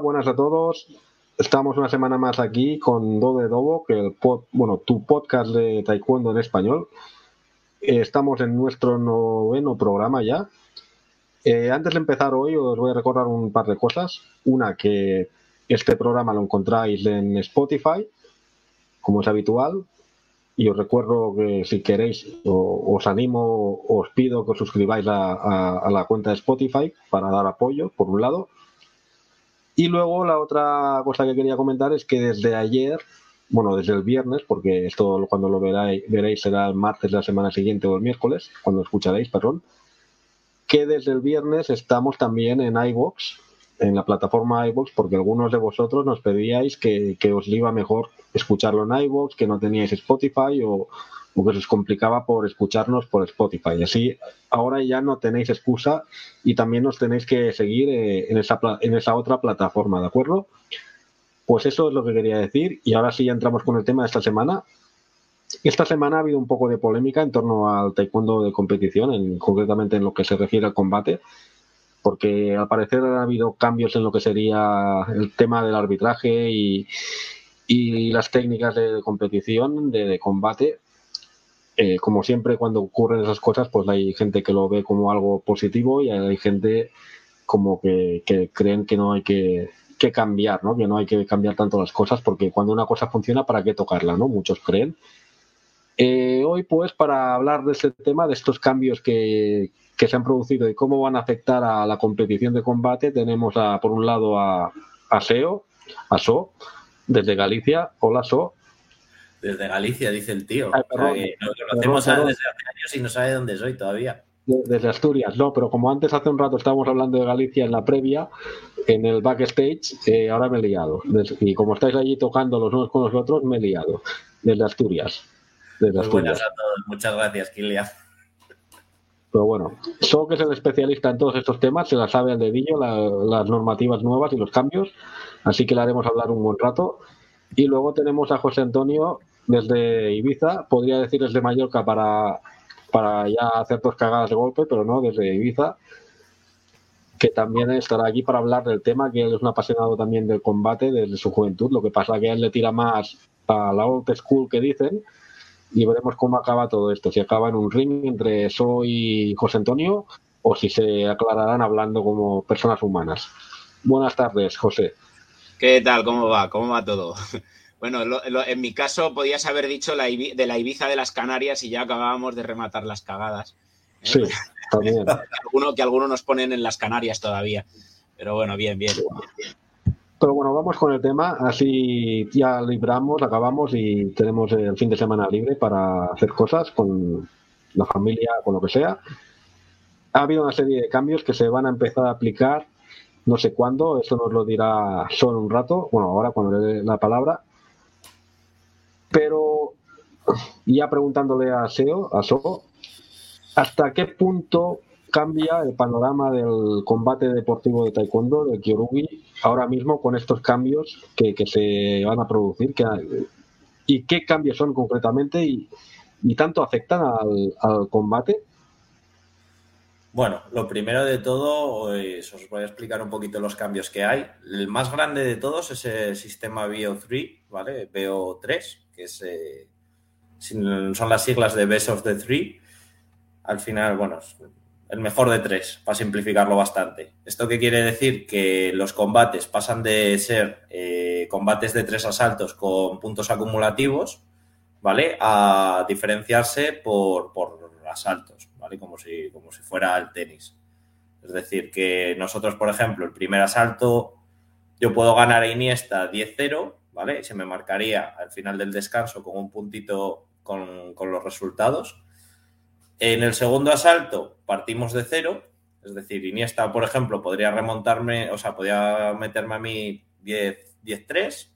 buenas a todos. Estamos una semana más aquí con Do de Dobo, que el bueno, tu podcast de taekwondo en español. Eh, estamos en nuestro noveno programa ya. Eh, antes de empezar hoy os voy a recordar un par de cosas. Una, que este programa lo encontráis en Spotify, como es habitual. Y os recuerdo que si queréis, os animo, os pido que os suscribáis a la cuenta de Spotify para dar apoyo, por un lado. Y luego la otra cosa que quería comentar es que desde ayer, bueno, desde el viernes, porque esto cuando lo veráis, veréis será el martes de la semana siguiente o el miércoles, cuando escucharéis, perdón, que desde el viernes estamos también en iVoox, en la plataforma iVoox, porque algunos de vosotros nos pedíais que, que os iba mejor escucharlo en iVoox, que no teníais Spotify o, porque se os complicaba por escucharnos por Spotify. Así ahora ya no tenéis excusa y también nos tenéis que seguir eh, en, esa, en esa otra plataforma, ¿de acuerdo? Pues eso es lo que quería decir y ahora sí ya entramos con el tema de esta semana. Esta semana ha habido un poco de polémica en torno al taekwondo de competición, en, concretamente en lo que se refiere al combate, porque al parecer ha habido cambios en lo que sería el tema del arbitraje y las técnicas de competición, de combate, eh, como siempre cuando ocurren esas cosas, pues hay gente que lo ve como algo positivo y hay gente como que, creen que no hay que, cambiar, ¿no? Que no hay que cambiar tanto las cosas porque cuando una cosa funciona, ¿para qué tocarla, no? Muchos creen. Eh, hoy, pues, para hablar de este tema, de estos cambios que, se han producido y cómo van a afectar a la competición de combate, tenemos a, por un lado a, a SEO, a SO, desde Galicia. Hola, SO. Desde Galicia, dice el tío. nos conocemos desde hace años y no sabe dónde soy todavía. Desde Asturias, no, pero como antes hace un rato estábamos hablando de Galicia en la previa, en el backstage, eh, ahora me he liado. Y como estáis allí tocando los unos con los otros, me he liado. Desde Asturias. Desde pues Buenas a todos, muchas gracias, Kilian. Pero bueno, So que es el especialista en todos estos temas, se la sabe al dedillo, las normativas nuevas y los cambios, así que le haremos hablar un buen rato. Y luego tenemos a José Antonio, desde Ibiza, podría decir desde Mallorca para, para ya hacer dos cagadas de golpe, pero no, desde Ibiza, que también estará aquí para hablar del tema, que él es un apasionado también del combate desde su juventud, lo que pasa que él le tira más a la old school que dicen, y veremos cómo acaba todo esto, si acaba en un ring entre So y José Antonio, o si se aclararán hablando como personas humanas. Buenas tardes, José. ¿Qué tal? ¿Cómo va? ¿Cómo va todo? Bueno, en mi caso podías haber dicho la de la Ibiza de las Canarias y ya acabábamos de rematar las cagadas. ¿eh? Sí, también. alguno, que algunos nos ponen en las Canarias todavía. Pero bueno, bien, bien. Pero bueno, vamos con el tema, así ya libramos, acabamos y tenemos el fin de semana libre para hacer cosas con la familia, con lo que sea. Ha habido una serie de cambios que se van a empezar a aplicar, no sé cuándo, eso nos lo dirá solo un rato, bueno, ahora cuando le dé la palabra, pero ya preguntándole a SEO, a SO, ¿hasta qué punto cambia el panorama del combate deportivo de taekwondo, del kyorugi, ahora mismo con estos cambios que, se van a producir? ¿Y qué cambios son concretamente y, tanto afectan al, combate? Bueno, lo primero de todo, os voy a explicar un poquito los cambios que hay. El más grande de todos es el sistema BO3, ¿vale? BO3, que eh, son las siglas de Best of the Three. Al final, bueno, el mejor de tres, para simplificarlo bastante. ¿Esto qué quiere decir? Que los combates pasan de ser eh, combates de tres asaltos con puntos acumulativos, ¿vale? A diferenciarse por, por asaltos, ¿vale? Como si, como si fuera el tenis. Es decir, que nosotros, por ejemplo, el primer asalto, yo puedo ganar a Iniesta 10-0, ¿vale? se me marcaría al final del descanso con un puntito con, los resultados. En el segundo asalto partimos de cero, es decir, Iniesta, por ejemplo, podría remontarme, o sea, podría meterme a mí 10-3,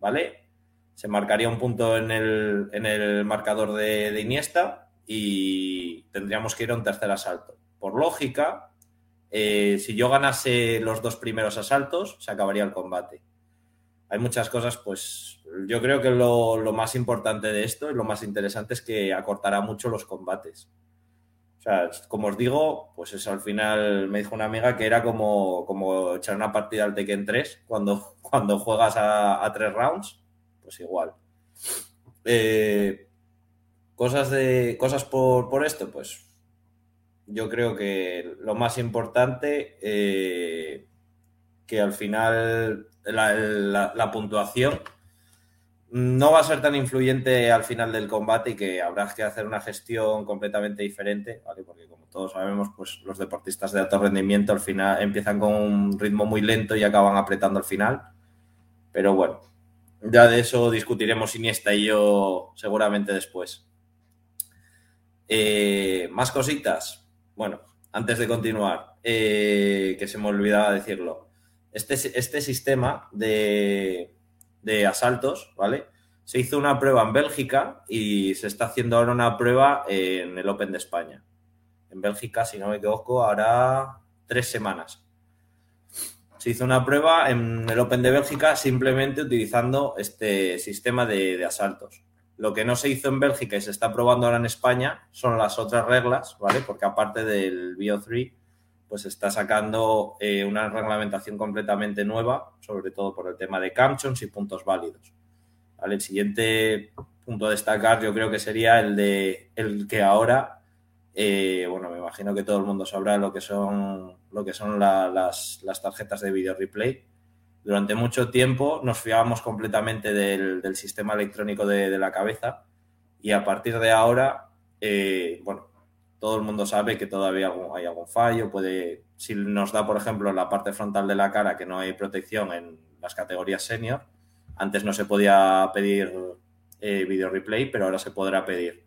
¿vale? Se marcaría un punto en el, marcador de, de, Iniesta y tendríamos que ir a un tercer asalto. Por lógica, eh, si yo ganase los dos primeros asaltos, se acabaría el combate hay muchas cosas, pues yo creo que lo, más importante de esto y lo más interesante es que acortará mucho los combates. O sea, como os digo, pues eso al final me dijo una amiga que era como, como echar una partida al Tekken 3 cuando, cuando juegas a, tres rounds, pues igual. Eh, cosas de cosas por, esto, pues yo creo que lo más importante eh, que al final la puntuación no va a ser tan influyente al final del combate y que habrá que hacer una gestión completamente diferente. Porque como todos sabemos, pues los deportistas de alto rendimiento al final empiezan con un ritmo muy lento y acaban apretando al final. Pero bueno, ya de eso discutiremos Iniesta y yo seguramente después. Eh, más cositas. Bueno, antes de continuar, eh, que se me olvidaba decirlo. Este, este sistema de, de asaltos, ¿vale? Se hizo una prueba en Bélgica y se está haciendo ahora una prueba en el Open de España. En Bélgica, si no me equivoco, hará tres semanas. Se hizo una prueba en el Open de Bélgica simplemente utilizando este sistema de, asaltos. Lo que no se hizo en Bélgica y se está probando ahora en España son las otras reglas, ¿vale? Porque aparte del BO3, pues está sacando eh, una reglamentación completamente nueva, sobre todo por el tema de camchons y puntos válidos. El siguiente punto a destacar yo creo que sería el de el que ahora, eh, bueno, me imagino que todo el mundo sabrá lo que son, lo que son las, tarjetas de video replay. Durante mucho tiempo nos fiábamos completamente del, sistema electrónico de, la cabeza y a partir de ahora, eh, bueno, todo el mundo sabe que todavía hay algún fallo, puede, si nos da, por ejemplo, en la parte frontal de la cara que no hay protección en las categorías senior, antes no se podía pedir eh, video replay, pero ahora se podrá pedir.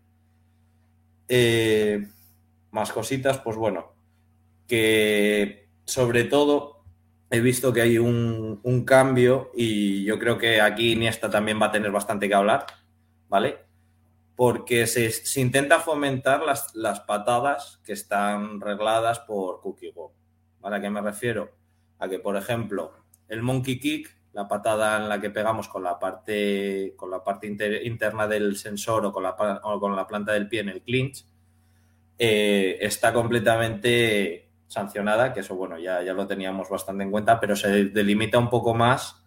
Eh, más cositas, pues bueno, que sobre todo he visto que hay un, un, cambio y yo creo que aquí Iniesta también va a tener bastante que hablar, ¿vale? Porque se, intenta fomentar las, patadas que están regladas por Cookie Go. ¿A qué me refiero? A que, por ejemplo, el monkey kick, la patada en la que pegamos con la parte, con la parte interna del sensor o con, la, planta del pie en el clinch, eh, está completamente sancionada, que eso, bueno, ya, ya lo teníamos bastante en cuenta, pero se delimita un poco más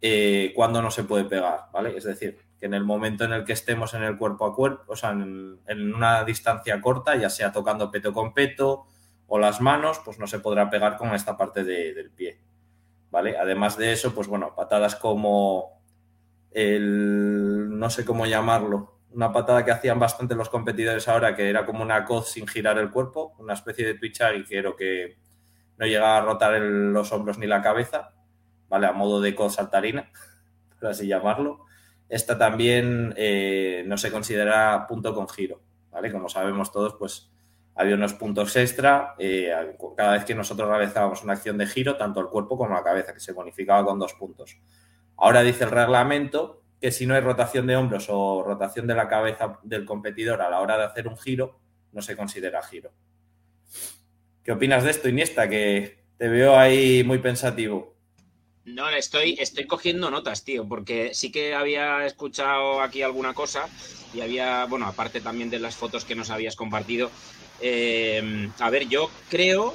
eh, cuando no se puede pegar, ¿vale? Es decir, que en el momento en el que estemos en el cuerpo a cuerpo, o sea, en, una distancia corta, ya sea tocando peto con peto o las manos, pues no se podrá pegar con esta parte del pie. ¿Vale? Además de eso, pues bueno, patadas como el, no sé cómo llamarlo, una patada que hacían bastante los competidores ahora, que era como una coz sin girar el cuerpo, una especie de twitchar y quiero que no llegaba a rotar los hombros ni la cabeza, ¿vale? A modo de coz saltarina, por así llamarlo. Esta también eh, no se considera punto con giro, ¿vale? Como sabemos todos, pues había unos puntos extra eh, cada vez que nosotros realizábamos una acción de giro, tanto el cuerpo como la cabeza, que se bonificaba con dos puntos. Ahora dice el reglamento que si no hay rotación de hombros o rotación de la cabeza del competidor a la hora de hacer un giro, no se considera giro. ¿Qué opinas de esto, Iniesta? Que te veo ahí muy pensativo. No, estoy, estoy cogiendo notas, tío, porque sí que había escuchado aquí alguna cosa y había, bueno, aparte también de las fotos que nos habías compartido. Eh, a ver, yo creo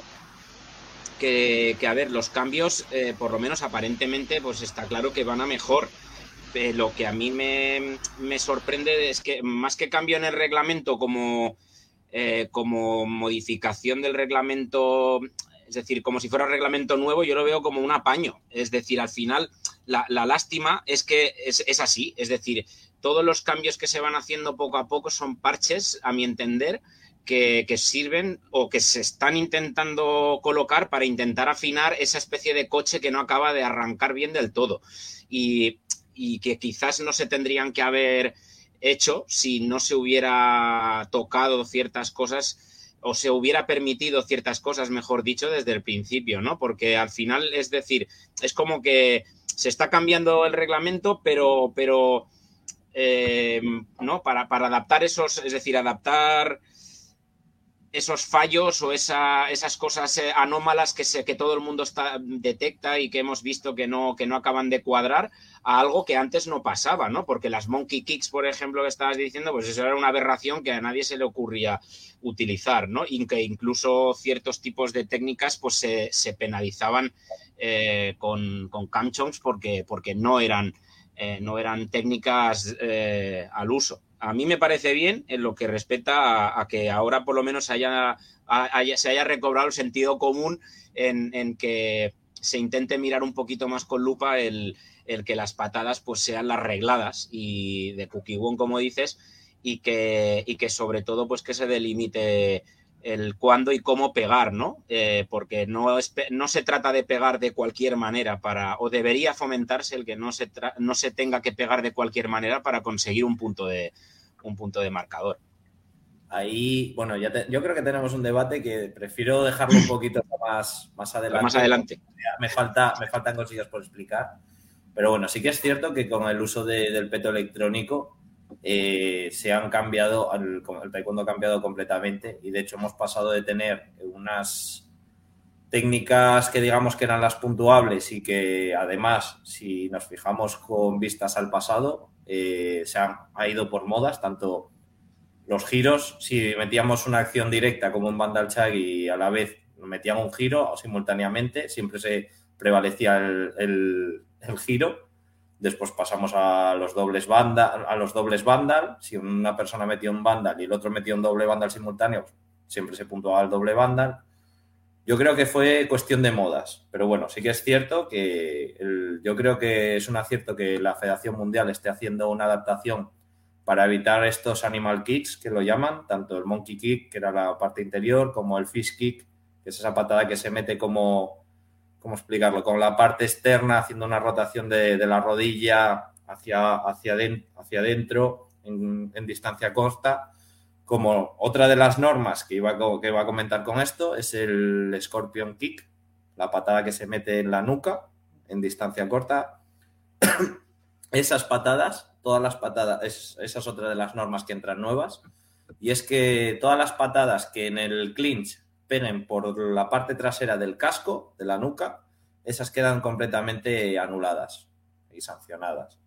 que, a ver, los cambios, eh, por lo menos aparentemente, pues está claro que van a mejor. Eh, lo que a mí me, me, sorprende es que más que cambio en el reglamento como, como modificación del reglamento es decir, como si fuera un reglamento nuevo, yo lo veo como un apaño. Es decir, al final, la, lástima es que es, así. Es decir, todos los cambios que se van haciendo poco a poco son parches, a mi entender, que, sirven o que se están intentando colocar para intentar afinar esa especie de coche que no acaba de arrancar bien del todo. Y, y que quizás no se tendrían que haber hecho si no se hubiera tocado ciertas cosas o se hubiera permitido ciertas cosas, mejor dicho, desde el principio, ¿no? Porque al final, es decir, es como que se está cambiando el reglamento, pero, pero eh, ¿no? Para, adaptar esos, es decir, adaptar esos fallos o esas cosas eh, anómalas que, se, que todo el mundo está, detecta y que hemos visto que no, que no acaban de cuadrar a algo que antes no pasaba, ¿no? Porque las monkey kicks, por ejemplo, que estabas diciendo, pues eso era una aberración que a nadie se le ocurría utilizar, ¿no? Y que incluso ciertos tipos de técnicas pues se, penalizaban eh, con, con porque, porque no, eran, eh, no eran técnicas al uso a mí me parece bien en lo que respecta a, que ahora por lo menos haya, se haya recobrado el sentido común en, que se intente mirar un poquito más con lupa el, que las patadas pues sean las regladas y de cookie como dices, y que, y que sobre todo pues que se delimite el cuándo y cómo pegar, ¿no? Eh, porque no, no se trata de pegar de cualquier manera para, o debería fomentarse el que no se, no se tenga que pegar de cualquier manera para conseguir un punto de, un punto de marcador. Ahí, bueno, ya yo creo que tenemos un debate que prefiero dejarlo un poquito más, más adelante. Más adelante. Me, falta, me faltan cosillas por explicar. Pero bueno, sí que es cierto que con el uso del peto electrónico eh, se han cambiado, el, el taekwondo ha cambiado completamente y de hecho hemos pasado de tener unas técnicas que digamos que eran las puntuables y que además, si nos fijamos con vistas al pasado, eh, se ha, ido por modas, tanto los giros, si metíamos una acción directa como un Vandal Chag y a la vez metíamos un giro o simultáneamente, siempre se prevalecía el, giro. Después pasamos a los dobles Vandal, a los dobles Vandal. Si una persona metía un Vandal y el otro metía un doble Vandal simultáneo, siempre se puntuaba el doble Vandal. Yo creo que fue cuestión de modas, pero bueno, sí que es cierto que yo creo que es un acierto que la Federación Mundial esté haciendo una adaptación para evitar estos animal kicks que lo llaman, tanto el monkey kick, que era la parte interior, como el fish kick, que es esa patada que se mete como, ¿cómo explicarlo? Con la parte externa haciendo una rotación de, la rodilla hacia, hacia, hacia adentro en, en distancia corta como otra de las normas que iba, a, que a comentar con esto es el Scorpion Kick, la patada que se mete en la nuca en distancia corta. Esas patadas, todas las patadas, esa es otra de las normas que entran nuevas. Y es que todas las patadas que en el clinch penen por la parte trasera del casco, de la nuca, esas quedan completamente anuladas y sancionadas.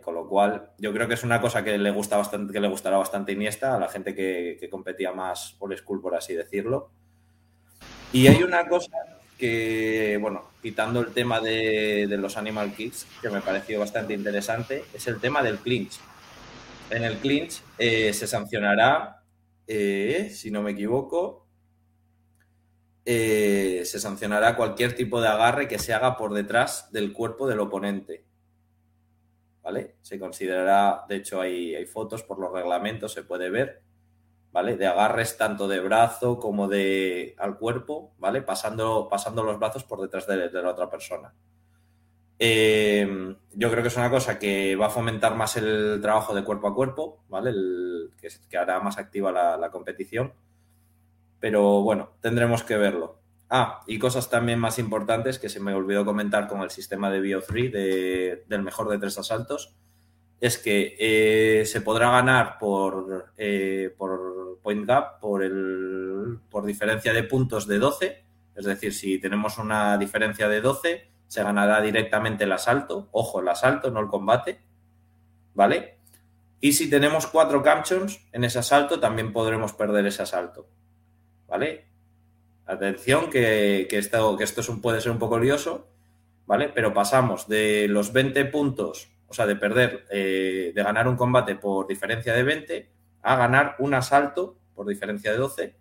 Con lo cual, yo creo que es una cosa que le gusta bastante, que le gustará bastante Iniesta a la gente que, competía más por school, por así decirlo. Y hay una cosa que, bueno, quitando el tema de, los animal kicks, que me pareció bastante interesante, es el tema del clinch. En el clinch eh, se sancionará, eh, si no me equivoco, eh, se sancionará cualquier tipo de agarre que se haga por detrás del cuerpo del oponente. ¿Vale? Se considerará, de hecho hay, hay fotos por los reglamentos, se puede ver, ¿vale? De agarres tanto de brazo como de al cuerpo, ¿vale? Pasando, pasando los brazos por detrás de, la otra persona. Eh, yo creo que es una cosa que va a fomentar más el trabajo de cuerpo a cuerpo, ¿vale? que, hará más activa la competición. Pero bueno, tendremos que verlo. Ah, y cosas también más importantes que se me olvidó comentar con el sistema de Bio3 del mejor de tres asaltos, es que eh, se podrá ganar por, eh, por point gap, por, el, por diferencia de puntos de 12, es decir, si tenemos una diferencia de 12, se ganará directamente el asalto, ojo, el asalto, no el combate, ¿vale? Y si tenemos cuatro camchons en ese asalto, también podremos perder ese asalto, ¿vale? Atención que, esto, puede ser un poco lioso, ¿vale? Pero pasamos de los 20 puntos, o sea, de perder, eh, de ganar un combate por diferencia de 20, a ganar un asalto por diferencia de 12,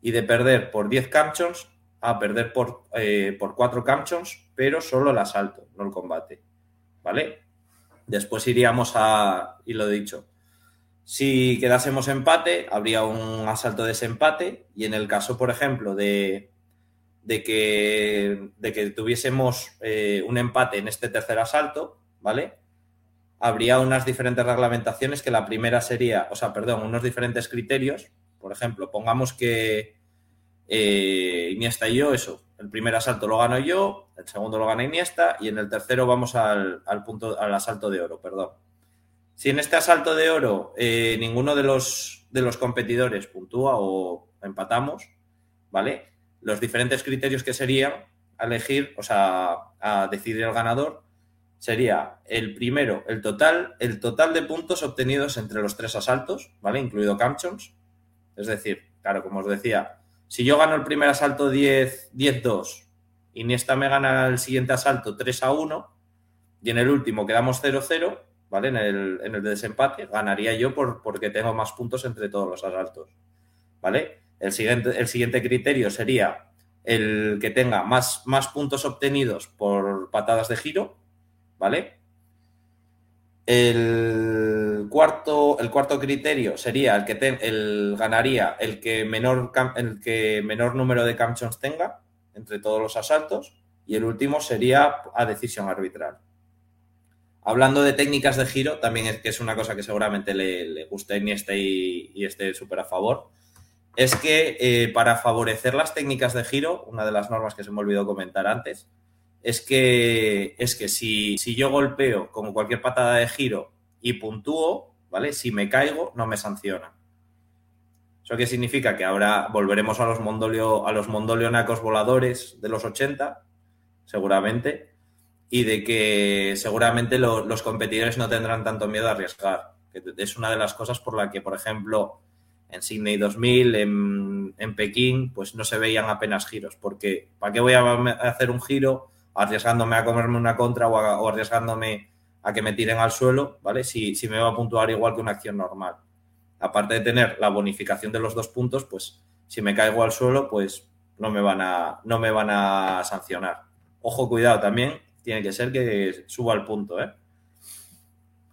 y de perder por 10 camchons a perder por, eh, por 4 camchons, pero solo el asalto, no el combate, ¿vale? Después iríamos a, y lo he dicho, si quedásemos empate, habría un asalto de desempate y en el caso, por ejemplo, de, que, tuviésemos eh, un empate en este tercer asalto, ¿vale? Habría unas diferentes reglamentaciones que la primera sería, o sea, perdón, unos diferentes criterios. Por ejemplo, pongamos que eh, Iniesta y yo, eso, el primer asalto lo gano yo, el segundo lo gana Iniesta y en el tercero vamos al punto, al asalto de oro, perdón. Si en este asalto de oro eh, ninguno de los, de los competidores puntúa o empatamos, ¿vale? Los diferentes criterios que serían a elegir, o sea, a decidir el ganador, sería el primero, el total, el total de puntos obtenidos entre los tres asaltos, ¿vale? Incluido Camchons. Es decir, claro, como os decía, si yo gano el primer asalto 10, 10-2, Iniesta me gana el siguiente asalto 3 a 1 y en el último quedamos 0-0, ¿vale? En el, en el desempate, ganaría yo por, porque tengo más puntos entre todos los asaltos, ¿vale? El siguiente, el siguiente criterio sería el que tenga más, más puntos obtenidos por patadas de giro, ¿vale? El cuarto, el cuarto criterio sería el que el, ganaría el que, menor, el que menor número de camchons tenga entre todos los asaltos y el último sería a decisión arbitral. Hablando de técnicas de giro, también es que es una cosa que seguramente le, le guste y esté, y esté súper a favor, es que eh, para favorecer las técnicas de giro, una de las normas que se me olvidó comentar antes, es que, es que si, si yo golpeo como cualquier patada de giro y puntúo, ¿vale? Si me caigo, no me sanciona. ¿Eso qué significa? Que ahora volveremos a los, mondolio, a los mondolionacos voladores de los 80, seguramente, y de que seguramente los competidores no tendrán tanto miedo a arriesgar. es una de las cosas por la que, por ejemplo, en Sydney 2000, en, en Pekín, pues no se veían apenas giros, porque ¿para qué voy a hacer un giro arriesgándome a comerme una contra o, arriesgándome a que me tiren al suelo, ¿vale? Si, si me va a puntuar igual que una acción normal. Aparte de tener la bonificación de los dos puntos, pues si me caigo al suelo, pues no me van a, no me van a sancionar. Ojo, cuidado también, tiene que ser que suba el punto, ¿eh?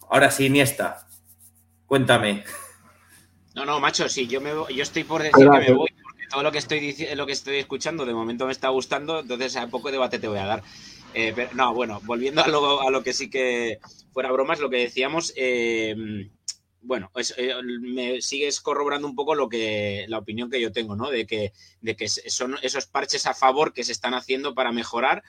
Ahora sí, Iniesta, cuéntame. No, no, macho, sí, yo, me, yo estoy por decir que me voy todo lo que estoy lo que estoy escuchando de momento me está gustando, entonces a poco debate te voy a dar. Eh, pero, no, bueno, volviendo a lo, a lo, que sí que fuera bromas, lo que decíamos, eh, bueno, eh, me sigues corroborando un poco lo que la opinión que yo tengo, ¿no? De que, de que son esos parches a favor que se están haciendo para mejorar.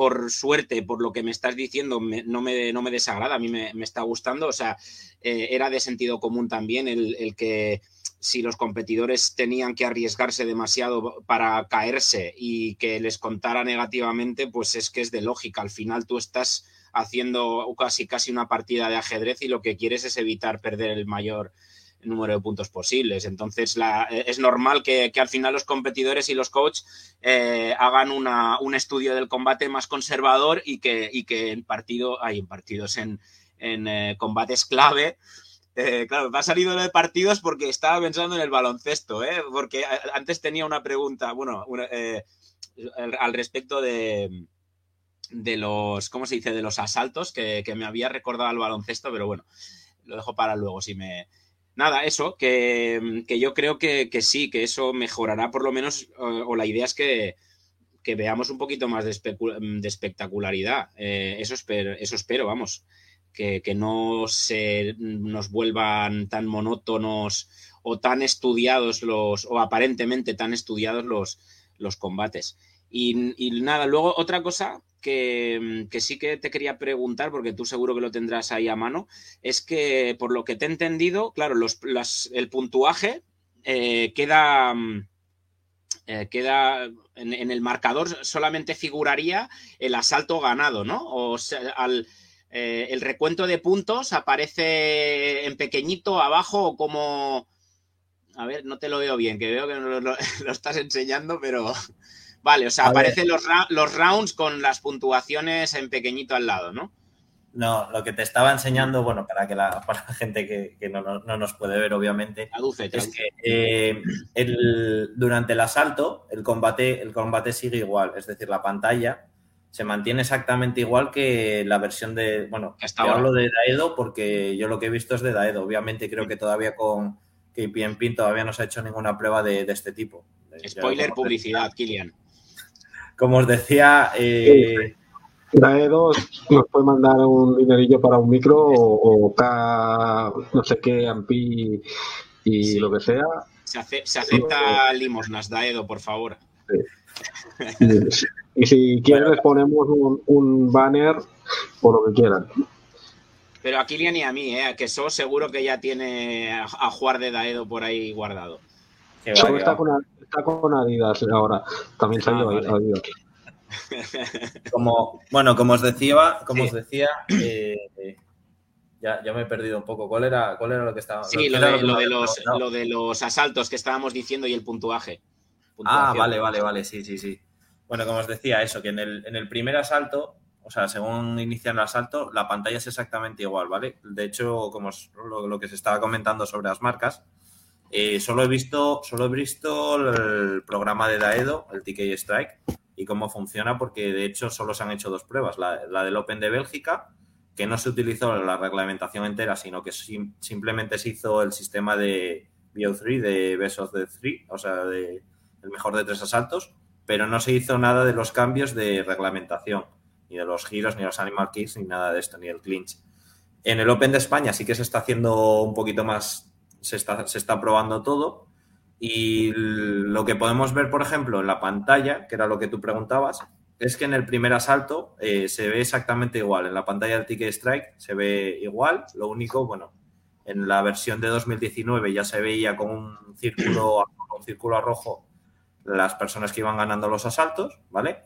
Por suerte, por lo que me estás diciendo, no, me, no me desagrada, a mí me, me está gustando. O sea, era de sentido común también el, el que si los competidores tenían que arriesgarse demasiado para caerse y que les contara negativamente, pues es que es de lógica. Al final tú estás haciendo casi casi una partida de ajedrez y lo que quieres es evitar perder el mayor número de puntos posibles. Entonces es normal que, al final los competidores y los coaches eh, hagan un estudio del combate más conservador y que, y que en partido, hay en partidos en, eh, combates clave eh, claro, me ha salido lo de partidos porque estaba pensando en el baloncesto, ¿eh? porque antes tenía una pregunta, bueno, eh, al respecto de, de los, ¿cómo se dice?, de los asaltos que, me había recordado al baloncesto, pero bueno, lo dejo para luego si me... Nada, eso, que, yo creo que, sí, que eso mejorará por lo menos, o, la idea es que, veamos un poquito más de, espectacularidad. eso, espero, eso espero, vamos que, no se nos vuelvan tan monótonos o tan estudiados los, o aparentemente tan estudiados los, los combates. Y, nada, luego otra cosa que, sí que te quería preguntar, porque tú seguro que lo tendrás ahí a mano, es que por lo que te he entendido, claro, los, el puntuaje eh, queda, eh, queda en, el marcador solamente figuraría el asalto ganado, ¿no? O sea, eh, el recuento de puntos aparece en pequeñito abajo como... A ver, no te lo veo bien, que veo que lo, lo, estás enseñando, pero... Vale, o sea, aparecen los, los rounds con las puntuaciones en pequeñito al lado, ¿no? No, lo que te estaba enseñando, bueno, para que la, para la gente que, no, nos puede ver, obviamente, es que eh, durante el asalto el combate, el combate sigue igual, es decir, la pantalla se mantiene exactamente igual que la versión de. Bueno, yo hablo de Daedo porque yo lo que he visto es de Daedo. Obviamente creo que todavía con KPMP todavía no se ha hecho ninguna prueba de, este tipo. Spoiler publicidad, Kilian. Como os decía. Eh, Daedo nos puede mandar un dinerillo para un micro o, K, no sé qué, Ampi y lo que sea. Se, acepta limosnas, Daedo, por favor. Sí. Y si quieren les ponemos un, banner por lo que quieran. Pero a Kilian y a mí, ¿eh? que So seguro que ya tiene a, jugar de Daedo por ahí guardado. Está, con, Adidas ahora. También salió ah, Adidas. Como, bueno, como os decía, como os decía, eh, ya, ya, me he perdido un poco. ¿Cuál era, cuál era lo que estaba? Sí, lo, de, los, lo de los asaltos que estábamos diciendo y el puntuaje. Ah, vale, vale, vale, sí, sí, sí. Bueno, como os decía, eso, que en el, en el primer asalto o sea, según inician el asalto, la pantalla es exactamente igual, ¿vale? De hecho, como lo, que se estaba comentando sobre las marcas, eh, solo he visto, solo he visto el programa de Daedo, el TK Strike, y cómo funciona, porque de hecho solo se han hecho dos pruebas, la, del Open de Bélgica, que no se utilizó la reglamentación entera, sino que simplemente se hizo el sistema de BO3, de Besos de 3, o sea, de el mejor de tres asaltos, pero no se hizo nada de los cambios de reglamentación ni de los giros, ni los animal kicks, ni nada de esto, ni el clinch. En el Open de España sí que se está haciendo un poquito más, se está, se está probando todo. Y lo que podemos ver, por ejemplo, en la pantalla, que era lo que tú preguntabas, es que en el primer asalto eh, se ve exactamente igual. En la pantalla del Ticket Strike se ve igual. Lo único, bueno, en la versión de 2019 ya se veía con un círculo, un círculo rojo las personas que iban ganando los asaltos, ¿vale?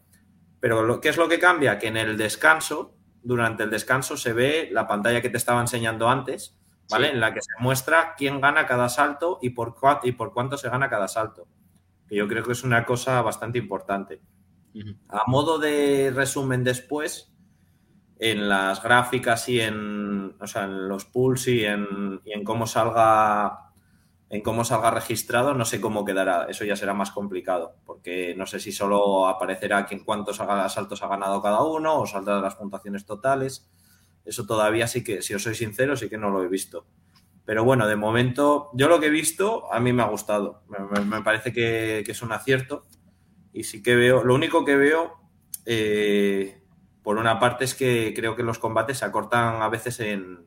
Pero ¿qué es lo que cambia? Que en el descanso, durante el descanso, se ve la pantalla que te estaba enseñando antes, ¿vale? En la que se muestra quién gana cada salto y por, y por cuánto se gana cada salto. Que yo creo que es una cosa bastante importante. A modo de resumen después, en las gráficas y en, o sea, en los pools y en, y en cómo salga en cómo salga registrado, no sé cómo quedará. Eso ya será más complicado, porque no sé si solo aparecerá en cuántos asaltos ha ganado cada uno o saldrán las puntuaciones totales. Eso todavía sí que, si os soy sincero, sí que no lo he visto. Pero bueno, de momento, yo lo que he visto, a mí me ha gustado. Me, parece que, es un acierto. Y sí que veo, lo único que veo, eh, por una parte, es que creo que los combates se acortan a veces en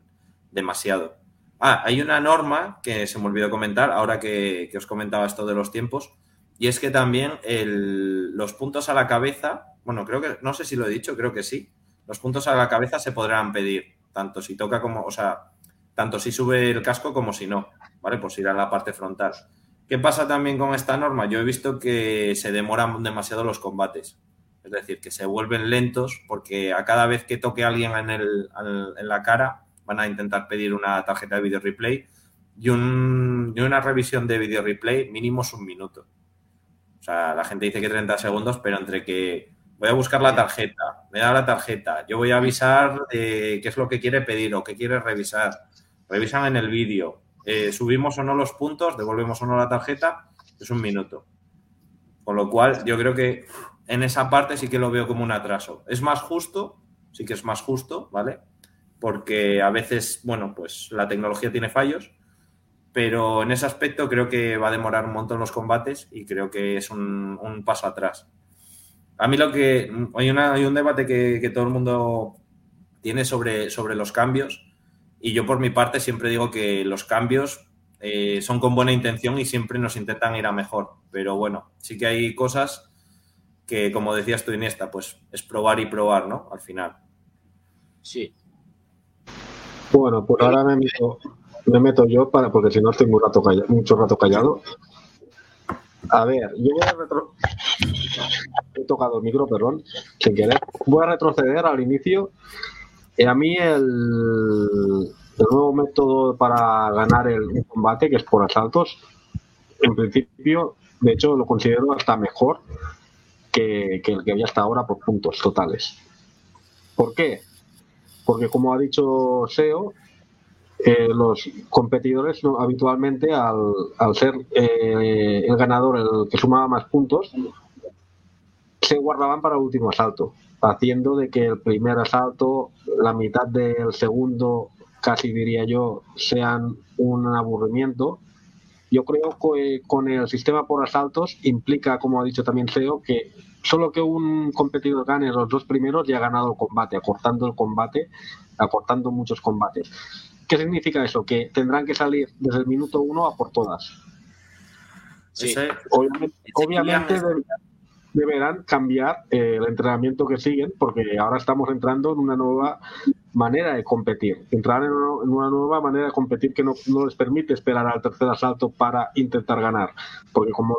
demasiado Ah, hay una norma que se me olvidó comentar ahora que, os comentaba esto de los tiempos, y es que también los puntos a la cabeza, bueno, creo que, no sé si lo he dicho, creo que sí, los puntos a la cabeza se podrán pedir, tanto si toca como, o sea, tanto si sube el casco como si no, ¿vale? Pues ir a la parte frontal. ¿Qué pasa también con esta norma? Yo he visto que se demoran demasiado los combates. Es decir, que se vuelven lentos porque a cada vez que toque a alguien en, en la cara, van a intentar pedir una tarjeta de video replay y, una revisión de video replay mínimo es un minuto. O sea, la gente dice que 30 segundos, pero entre que voy a buscar la tarjeta, me da la tarjeta, yo voy a avisar de qué es lo que quiere pedir o qué quiere revisar, revisan en el vídeo, eh, subimos o no los puntos, devolvemos o no la tarjeta, es un minuto. Con lo cual, yo creo que en esa parte sí que lo veo como un atraso. Es más justo, sí que es más justo, ¿vale? porque a veces, bueno, pues la tecnología tiene fallos, pero en ese aspecto creo que va a demorar un montón los combates y creo que es un, paso atrás. A mí lo que hay, hay un debate que, todo el mundo tiene sobre, sobre los cambios y yo por mi parte siempre digo que los cambios eh, son con buena intención y siempre nos intentan ir a mejor, pero bueno, sí que hay cosas que como decías tú Iniesta, pues es probar y probar, ¿no? Al final. Sí, bueno, pues ahora me meto, me meto yo para, porque si no estoy muy rato callado, mucho rato callado. A ver, yo voy a retro... He tocado el micro, perdón, sin querer. Voy a retroceder al inicio. Y a mí el, el nuevo método para ganar el combate, que es por asaltos, en principio, de hecho, lo considero hasta mejor que, que el que había hasta ahora por puntos totales. ¿Por qué? porque como ha dicho SEO, eh, los competidores habitualmente al, ser eh, el ganador el que sumaba más puntos, se guardaban para el último asalto, haciendo de que el primer asalto, la mitad del segundo, casi diría yo, sean un aburrimiento. Yo creo que con el sistema por asaltos implica, como ha dicho también SEO, que solo que un competidor gane los dos primeros ya ha ganado el combate, acortando el combate, acortando muchos combates. ¿Qué significa eso? Que tendrán que salir desde el minuto uno a por todas. Sí. Obviamente, deberán cambiar eh, el entrenamiento que siguen porque ahora estamos entrando en una nueva manera de competir. Entrar en una, nueva manera de competir que no, les permite esperar al tercer asalto para intentar ganar. Porque como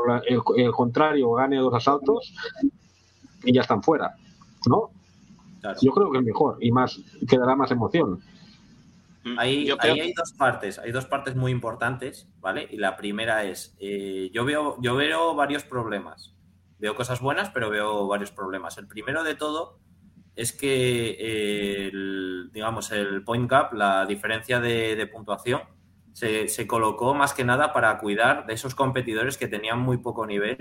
el, contrario gane dos asaltos y ya están fuera. ¿No? Yo creo que es mejor y más quedará más emoción. Mm, ahí, hay dos partes, hay dos partes muy importantes, ¿vale? Y la primera es, eh, yo, veo, yo veo varios problemas. Veo cosas buenas, pero veo varios problemas. El primero de todo es que, eh, el, digamos, el point gap, la diferencia de, puntuación, se, se, colocó más que nada para cuidar de esos competidores que tenían muy poco nivel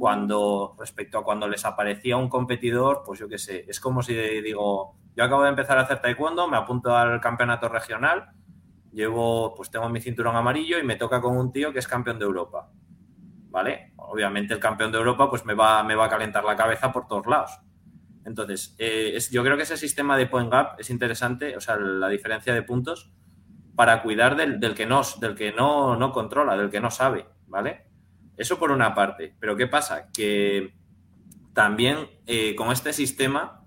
cuando respecto a cuando les aparecía un competidor, pues yo qué sé, es como si digo, yo acabo de empezar a hacer taekwondo, me apunto al campeonato regional, llevo, pues tengo mi cinturón amarillo y me toca con un tío que es campeón de Europa. ¿Vale? Obviamente el campeón de Europa pues me va, me va a calentar la cabeza por todos lados. Entonces, eh, yo creo que ese sistema de point gap es interesante, o sea, la diferencia de puntos, para cuidar del, que, no, del que no, no controla, del que no sabe, ¿vale? Eso por una parte. Pero ¿qué pasa? Que también eh, con este sistema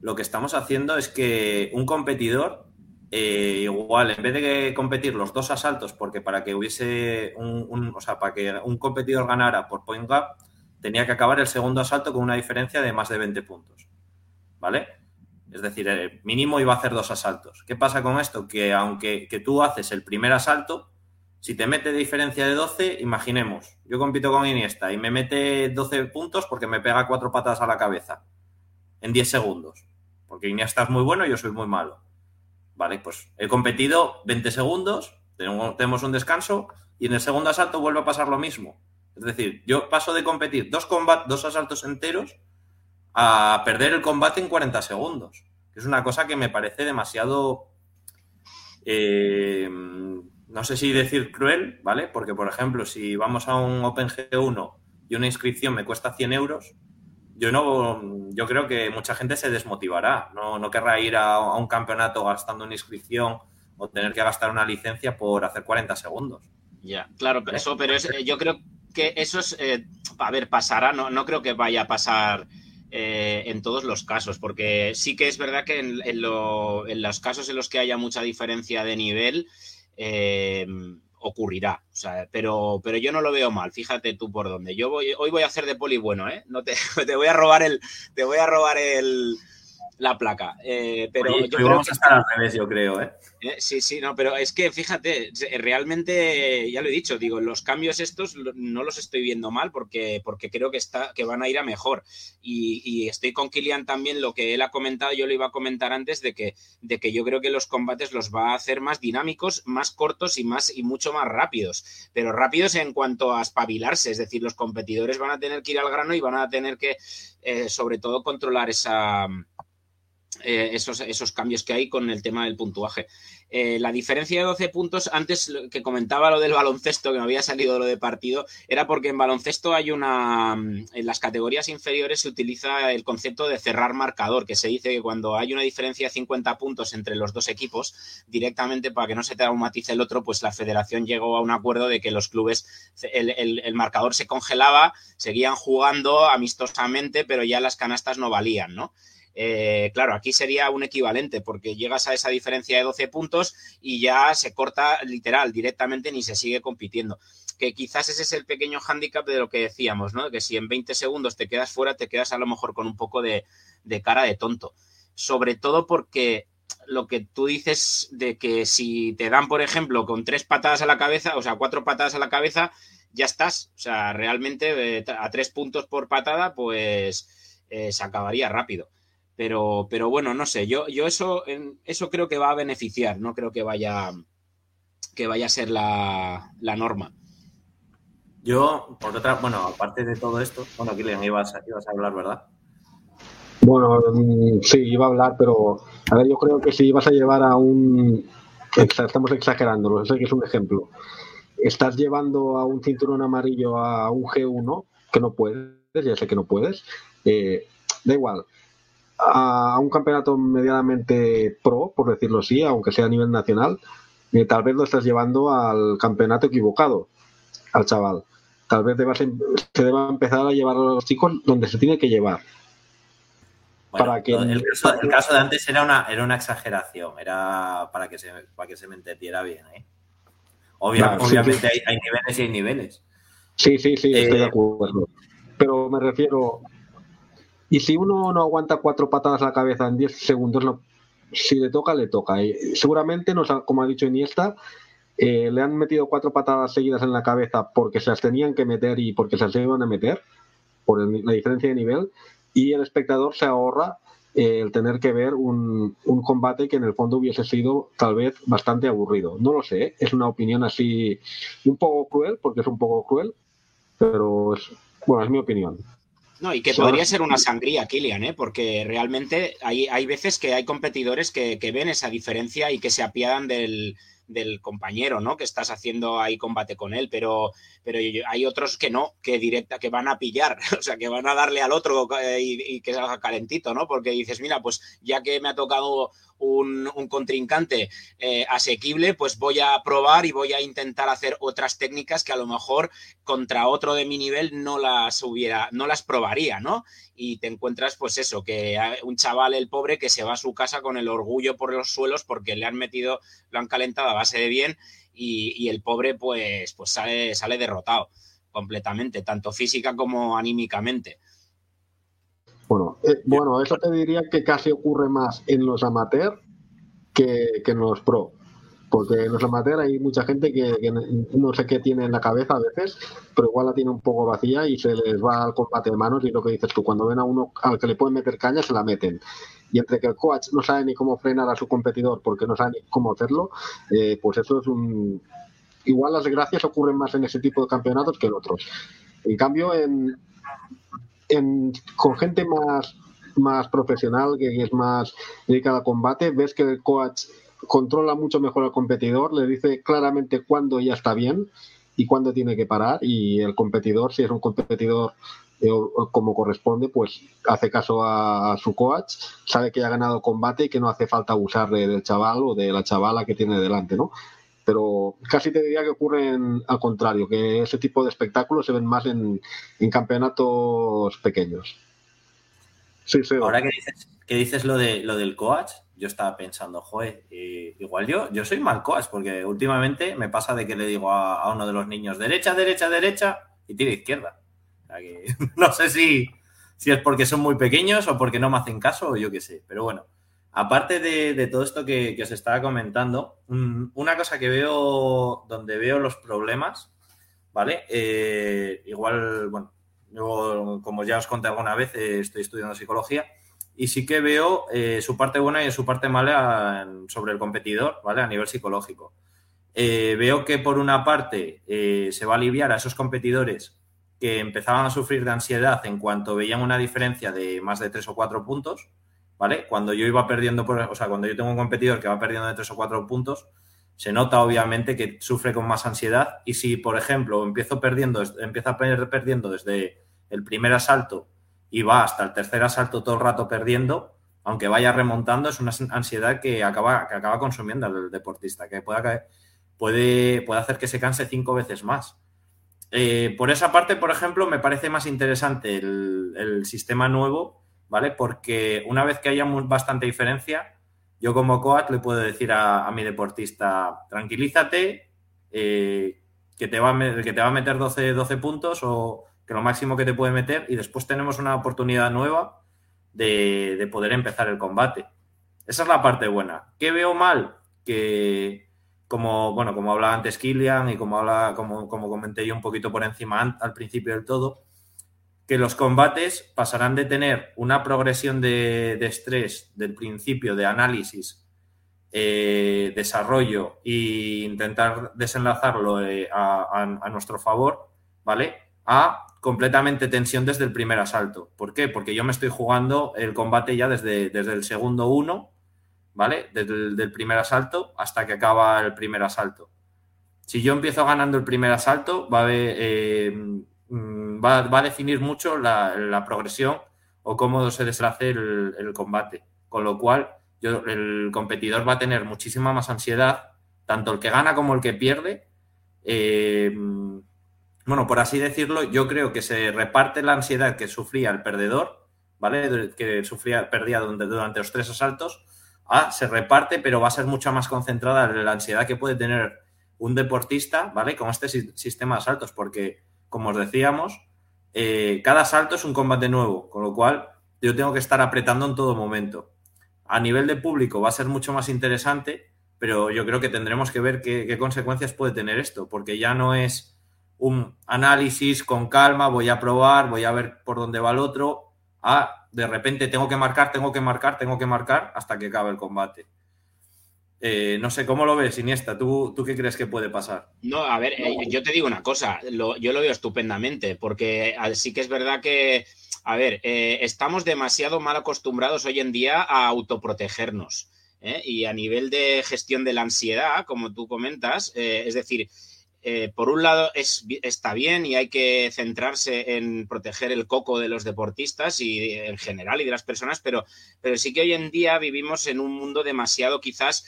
lo que estamos haciendo es que un competidor, eh, igual, en vez de competir los dos asaltos, porque para que hubiese un, o sea, para que un competidor ganara por point gap, tenía que acabar el segundo asalto con una diferencia de más de 20 puntos. ¿Vale? Es decir, el mínimo iba a hacer dos asaltos. ¿Qué pasa con esto? Que aunque que tú haces el primer asalto, si te mete diferencia de 12, imaginemos, yo compito con Iniesta y me mete 12 puntos porque me pega cuatro patadas a la cabeza en 10 segundos. Porque Iniesta es muy bueno y yo soy muy malo. Vale, pues he competido 20 segundos, tenemos un descanso y en el segundo asalto vuelve a pasar lo mismo. Es decir, yo paso de competir dos, dos asaltos enteros a perder el combate en 40 segundos. Que es una cosa que me parece demasiado... Eh, no sé si decir cruel, ¿vale? Porque, por ejemplo, si vamos a un OpenG1 y una inscripción me cuesta 100 euros, yo no, yo creo que mucha gente se desmotivará, no, no querrá ir a, un campeonato gastando una inscripción o tener que gastar una licencia por hacer 40 segundos. Ya, claro, pero eso, pero yo creo que eso es, eh, a ver, pasará, no, no creo que vaya a pasar eh, en todos los casos, porque sí que es verdad que en, en, los casos en los que haya mucha diferencia de nivel, eh, ocurrirá. O sea, pero, pero yo no lo veo mal. Fíjate tú por dónde. Yo voy, hoy voy a hacer de poli bueno, ¿eh? No te, te voy a robar el, te voy a robar el, la placa. Eh, pero yo vamos a estar al revés, yo creo, ¿eh? ¿eh? Sí, sí, no, pero es que fíjate, realmente, ya lo he dicho, digo, los cambios estos no los estoy viendo mal porque, porque creo que, está, que van a ir a mejor. Y, estoy con Kilian también, lo que él ha comentado, yo lo iba a comentar antes, de que, de que yo creo que los combates los va a hacer más dinámicos, más cortos y, más, y mucho más rápidos. Pero rápidos en cuanto a espabilarse, es decir, los competidores van a tener que ir al grano y van a tener que, eh, sobre todo, controlar esa eh, esos, esos, cambios que hay con el tema del puntuaje. Eh, la diferencia de 12 puntos, antes que comentaba lo del baloncesto, que me había salido lo de partido, era porque en baloncesto hay una. En las categorías inferiores se utiliza el concepto de cerrar marcador, que se dice que cuando hay una diferencia de 50 puntos entre los dos equipos, directamente para que no se traumatice el otro, pues la federación llegó a un acuerdo de que los clubes, el, el marcador se congelaba, seguían jugando amistosamente, pero ya las canastas no valían, ¿no? Eh, claro, aquí sería un equivalente porque llegas a esa diferencia de 12 puntos y ya se corta literal, directamente ni se sigue compitiendo. Que quizás ese es el pequeño hándicap de lo que decíamos, ¿no? Que si en 20 segundos te quedas fuera, te quedas a lo mejor con un poco de, cara de tonto. Sobre todo porque lo que tú dices de que si te dan, por ejemplo, con tres patadas a la cabeza, o sea, cuatro patadas a la cabeza, ya estás. O sea, realmente eh, a tres puntos por patada, pues eh, se acabaría rápido. Pero, pero bueno, no sé, yo, yo eso, eso creo que va a beneficiar, no creo que vaya, que vaya a ser la, norma. Yo, por otra, bueno, aparte de todo esto, bueno, Kilian, ibas, ibas a hablar, ¿verdad? Bueno, mm, sí, iba a hablar, pero a ver, yo creo que si vas a llevar a un. Estamos exagerando, sé que es un ejemplo. Estás llevando a un cinturón amarillo a un G1, que no puedes, ya sé que no puedes. Eh, da igual, a un campeonato medianamente pro, por decirlo así, aunque sea a nivel nacional, eh, tal vez lo estás llevando al campeonato equivocado, al chaval. tal vez em, se deba empezar a llevar a los chicos donde se tiene que llevar. para que el, caso, de antes era una, era una exageración, era para que se, para que se me entendiera bien. ¿eh? obviamente Hay, niveles y hay niveles. Sí, sí, sí, estoy de eh, acuerdo. Pero me refiero, y si uno no aguanta cuatro patadas a la cabeza en 10 segundos, no, si le toca, le toca. Y seguramente, como ha dicho Iniesta, eh, le han metido cuatro patadas seguidas en la cabeza porque se las tenían que meter y porque se las iban a meter, por la diferencia de nivel, y el espectador se ahorra eh, el tener que ver un, combate que en el fondo hubiese sido tal vez bastante aburrido. No lo sé, es una opinión así un poco cruel, porque es un poco cruel, pero es, bueno, es mi opinión. No, y que podría ser una sangría, Kilian, ¿eh? porque realmente hay, hay veces que hay competidores que, que ven esa diferencia y que se apiadan del, del compañero, ¿no? Que estás haciendo ahí combate con él, pero, pero hay otros que no, que directa, que van a pillar, o sea, que van a darle al otro eh, y, que salga calentito, ¿no? Porque dices, mira, pues ya que me ha tocado un, contrincante eh, asequible, pues voy a probar y voy a intentar hacer otras técnicas que a lo mejor contra otro de mi nivel no las hubiera, no las probaría, ¿no? Y te encuentras, pues eso, que un chaval, el pobre, que se va a su casa con el orgullo por los suelos porque le han metido, lo han calentado a base de bien y, el pobre, pues, pues sale, sale derrotado completamente, tanto física como anímicamente. Bueno, eh, bueno, eso te diría que casi ocurre más en los amateurs que, en los pro. Porque en los amateurs hay mucha gente que, no sé qué tiene en la cabeza a veces, pero igual la tiene un poco vacía y se les va al combate de manos y lo que dices tú, cuando ven a uno al que le pueden meter caña, se la meten. Y entre que el coach no sabe ni cómo frenar a su competidor porque no sabe ni cómo hacerlo, eh, pues eso es un... Igual las desgracias ocurren más en ese tipo de campeonatos que en otros. En cambio, en, con gente más, más profesional, que es más dedicada al combate, ves que el coach controla mucho mejor al competidor, le dice claramente cuándo ya está bien y cuándo tiene que parar y el competidor, si es un competidor eh, como corresponde, pues hace caso a, su coach, sabe que ha ganado combate y que no hace falta abusar del chaval o de la chavala que tiene delante, ¿no? Pero casi te diría que ocurren al contrario, que ese tipo de espectáculos se ven más en, campeonatos pequeños. Sí, sí. Ahora que dices, que dices lo, de, lo del coach, yo estaba pensando, joder, igual yo, yo soy mal coach, porque últimamente me pasa de que le digo a, uno de los niños derecha, derecha, derecha y tira izquierda. no sé si, si es porque son muy pequeños o porque no me hacen caso o yo qué sé, pero bueno. Aparte de, todo esto que, os estaba comentando, una cosa que veo, donde veo los problemas, ¿vale? Eh, igual, bueno, yo, como ya os conté alguna vez, eh, estoy estudiando psicología y sí que veo eh, su parte buena y su parte mala sobre el competidor, ¿vale? A nivel psicológico. veo que por una parte se va a aliviar a esos competidores que empezaban a sufrir de ansiedad en cuanto veían una diferencia de más de tres o cuatro puntos, ¿vale? Cuando yo iba perdiendo, o sea, cuando yo tengo un competidor que va perdiendo de tres o cuatro puntos, se nota obviamente que sufre con más ansiedad y si, por ejemplo, empiezo perdiendo, empieza perdiendo desde el primer asalto y va hasta el tercer asalto todo el rato perdiendo, aunque vaya remontando, es una ansiedad que acaba, que acaba consumiendo al deportista, que puede, puede, puede hacer que se canse cinco veces más. Eh, por esa parte, por ejemplo, me parece más interesante el, el sistema nuevo ¿vale? Porque una vez que haya bastante diferencia, yo como coach le puedo decir a, mi deportista, tranquilízate, eh, que, te va a, que te va a meter 12, 12 puntos o que lo máximo que te puede meter y después tenemos una oportunidad nueva de, poder empezar el combate. Esa es la parte buena. ¿Qué veo mal? Que como, bueno, como hablaba antes Kilian y como, habla, como, como comenté yo un poquito por encima al principio del todo, que los combates pasarán de tener una progresión de, estrés del principio de análisis, eh, desarrollo e intentar desenlazarlo eh, a, nuestro favor, ¿vale? A completamente tensión desde el primer asalto. ¿Por qué? Porque yo me estoy jugando el combate ya desde, desde el segundo uno, ¿vale? Desde el primer asalto hasta que acaba el primer asalto. Si yo empiezo ganando el primer asalto, va a haber... Eh, Mm, va, a definir mucho la, progresión o cómo se deshace el, combate. Con lo cual, yo, el competidor va a tener muchísima más ansiedad, tanto el que gana como el que pierde, eh, bueno, por así decirlo, yo creo que se reparte la ansiedad que sufría el perdedor, ¿vale? Que sufría, perdía durante, los tres asaltos, se reparte, pero va a ser mucho más concentrada la ansiedad que puede tener un deportista, ¿vale? Con este sistema de asaltos, porque, como os decíamos, eh, cada asalto es un combate nuevo, con lo cual yo tengo que estar apretando en todo momento. A nivel de público va a ser mucho más interesante, pero yo creo que tendremos que ver qué, consecuencias puede tener esto, porque ya no es un análisis con calma, voy a probar, voy a ver por dónde va el otro, a de repente tengo que marcar, tengo que marcar, tengo que marcar hasta que acabe el combate. Eh, no sé, ¿cómo lo ves, Iniesta? ¿Tú, ¿Tú qué crees que puede pasar? No, a ver, eh, yo te digo una cosa, yo lo veo estupendamente, porque sí que es verdad que, a ver, eh, estamos demasiado mal acostumbrados hoy en día a autoprotegernos. Y a nivel de gestión de la ansiedad, como tú comentas, es decir, por un lado es, está bien y hay que centrarse en proteger el coco de los deportistas y en general y de las personas, pero, sí que hoy en día vivimos en un mundo demasiado quizás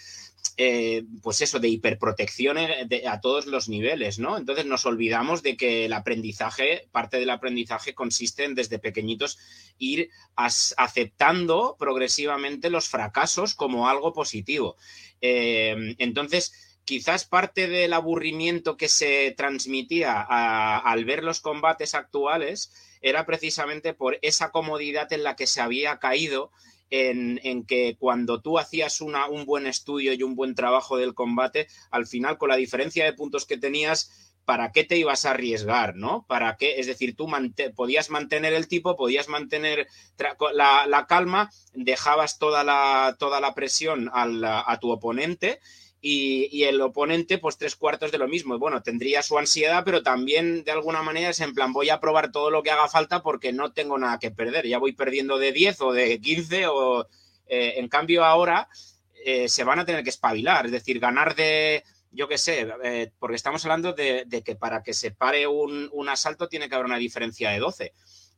eh, pues eso, de hiperprotección a todos los niveles, ¿no? Entonces nos olvidamos de que el aprendizaje, parte del aprendizaje consiste en desde pequeñitos ir aceptando progresivamente los fracasos como algo positivo. Eh, entonces, quizás parte del aburrimiento que se transmitía al ver los combates actuales era precisamente por esa comodidad en la que se había caído en, que cuando tú hacías un buen estudio y un buen trabajo del combate, al final con la diferencia de puntos que tenías, ¿para qué te ibas a arriesgar? ¿No? ¿Para qué? Es decir, tú podías mantener el tipo, podías mantener la, calma, dejabas toda la, toda la presión a tu oponente y, el oponente, pues tres cuartos de lo mismo. Y bueno, tendría su ansiedad, pero también de alguna manera es en plan, voy a probar todo lo que haga falta porque no tengo nada que perder. Ya voy perdiendo de 10 o de 15 o... Eh, en cambio ahora eh, se van a tener que espabilar, es decir, ganar de, yo qué sé, eh, porque estamos hablando de, que para que se pare un, un, asalto tiene que haber una diferencia de 12.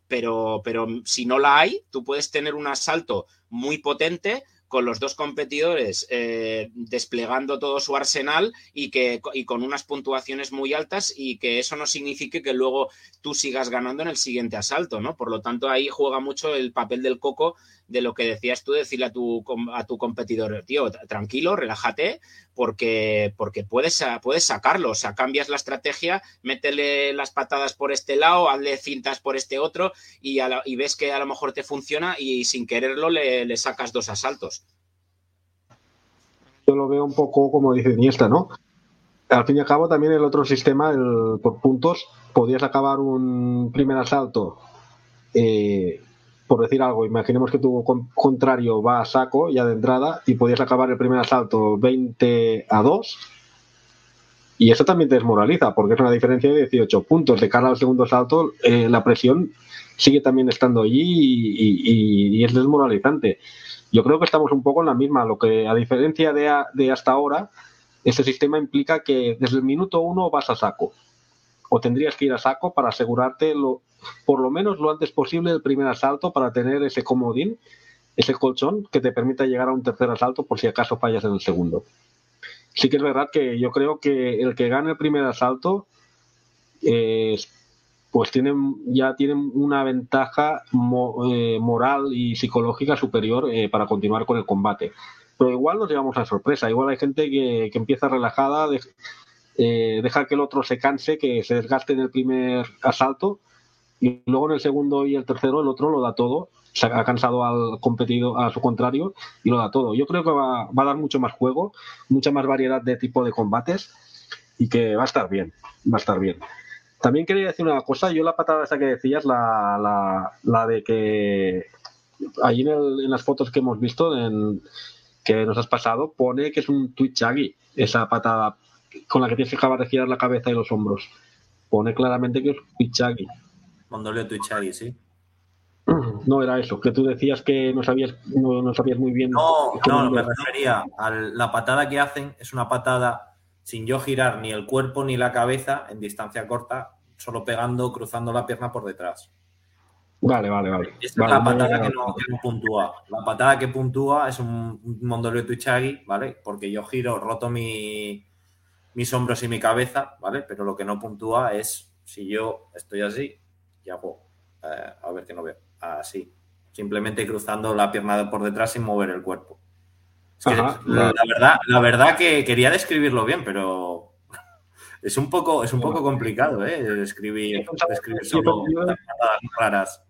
Pero, pero si no la hay, tú puedes tener un asalto muy potente, con los dos competidores eh, desplegando todo su arsenal y, que, y con unas puntuaciones muy altas y que eso no signifique que luego tú sigas ganando en el siguiente asalto, ¿no? Por lo tanto, ahí juega mucho el papel del coco de lo que decías tú, decirle a tu, a tu competidor, tío, tranquilo, relájate, porque, porque puedes, puedes sacarlo, o sea, cambias la estrategia, métele las patadas por este lado, hazle cintas por este otro y, y ves que a lo mejor te funciona y sin quererlo le, le sacas dos asaltos. Yo lo veo un poco como dice Iniesta, ¿no? Al fin y al cabo, también el otro sistema, el, por puntos, podías acabar un primer asalto eh, por decir algo, imaginemos que tu contrario va a saco ya de entrada y podías acabar el primer asalto 20 a 2. Y eso también te desmoraliza, porque es una diferencia de 18 puntos. De cara al segundo asalto, eh, la presión sigue también estando allí y, es desmoralizante. Yo creo que estamos un poco en la misma. Lo que, a diferencia de, de hasta ahora, este sistema implica que desde el minuto uno vas a saco o tendrías que ir a saco para asegurarte lo, por lo menos lo antes posible el primer asalto para tener ese comodín, ese colchón que te permita llegar a un tercer asalto por si acaso fallas en el segundo. Sí que es verdad que yo creo que el que gane el primer asalto pues tienen, ya tienen una ventaja eh, moral y psicológica superior eh, para continuar con el combate. Pero igual nos llevamos a sorpresa. Igual hay gente que, que empieza relajada, de, eh, dejar que el otro se canse, que se desgaste en el primer asalto y luego en el segundo y el tercero el otro lo da todo, se ha cansado al competido a su contrario y lo da todo. Yo creo que va, a dar mucho más juego, mucha más variedad de tipo de combates y que va a estar bien, va a estar bien. También quería decir una cosa, yo la patada esa que decías, la, la, de que ahí en, las fotos que hemos visto en, que nos has pasado, pone que es un Twitch esa patada con la que tienes que acabar de girar la cabeza y los hombros. Pone claramente que es Mondolio Tuichagi, sí. No era eso, que tú decías que no sabías, no, sabías muy bien. No, no, me refería a la patada que hacen, es una patada sin yo girar ni el cuerpo ni la cabeza en distancia corta, solo pegando, cruzando la pierna por detrás. Vale, vale, vale. Esta es la patada que, no, puntúa. La patada que puntúa es un, Mondolio Tuichagi, ¿vale? Porque yo giro, roto mi, mis hombros y mi cabeza, ¿vale? Pero lo que no puntúa es Si yo estoy así y hago, eh, a ver que no veo, así, simplemente cruzando la pierna por detrás sin mover el cuerpo. la, verdad, la verdad que quería describirlo bien, pero es un poco, es un poco complicado, ¿eh? Describir, describir solo raras.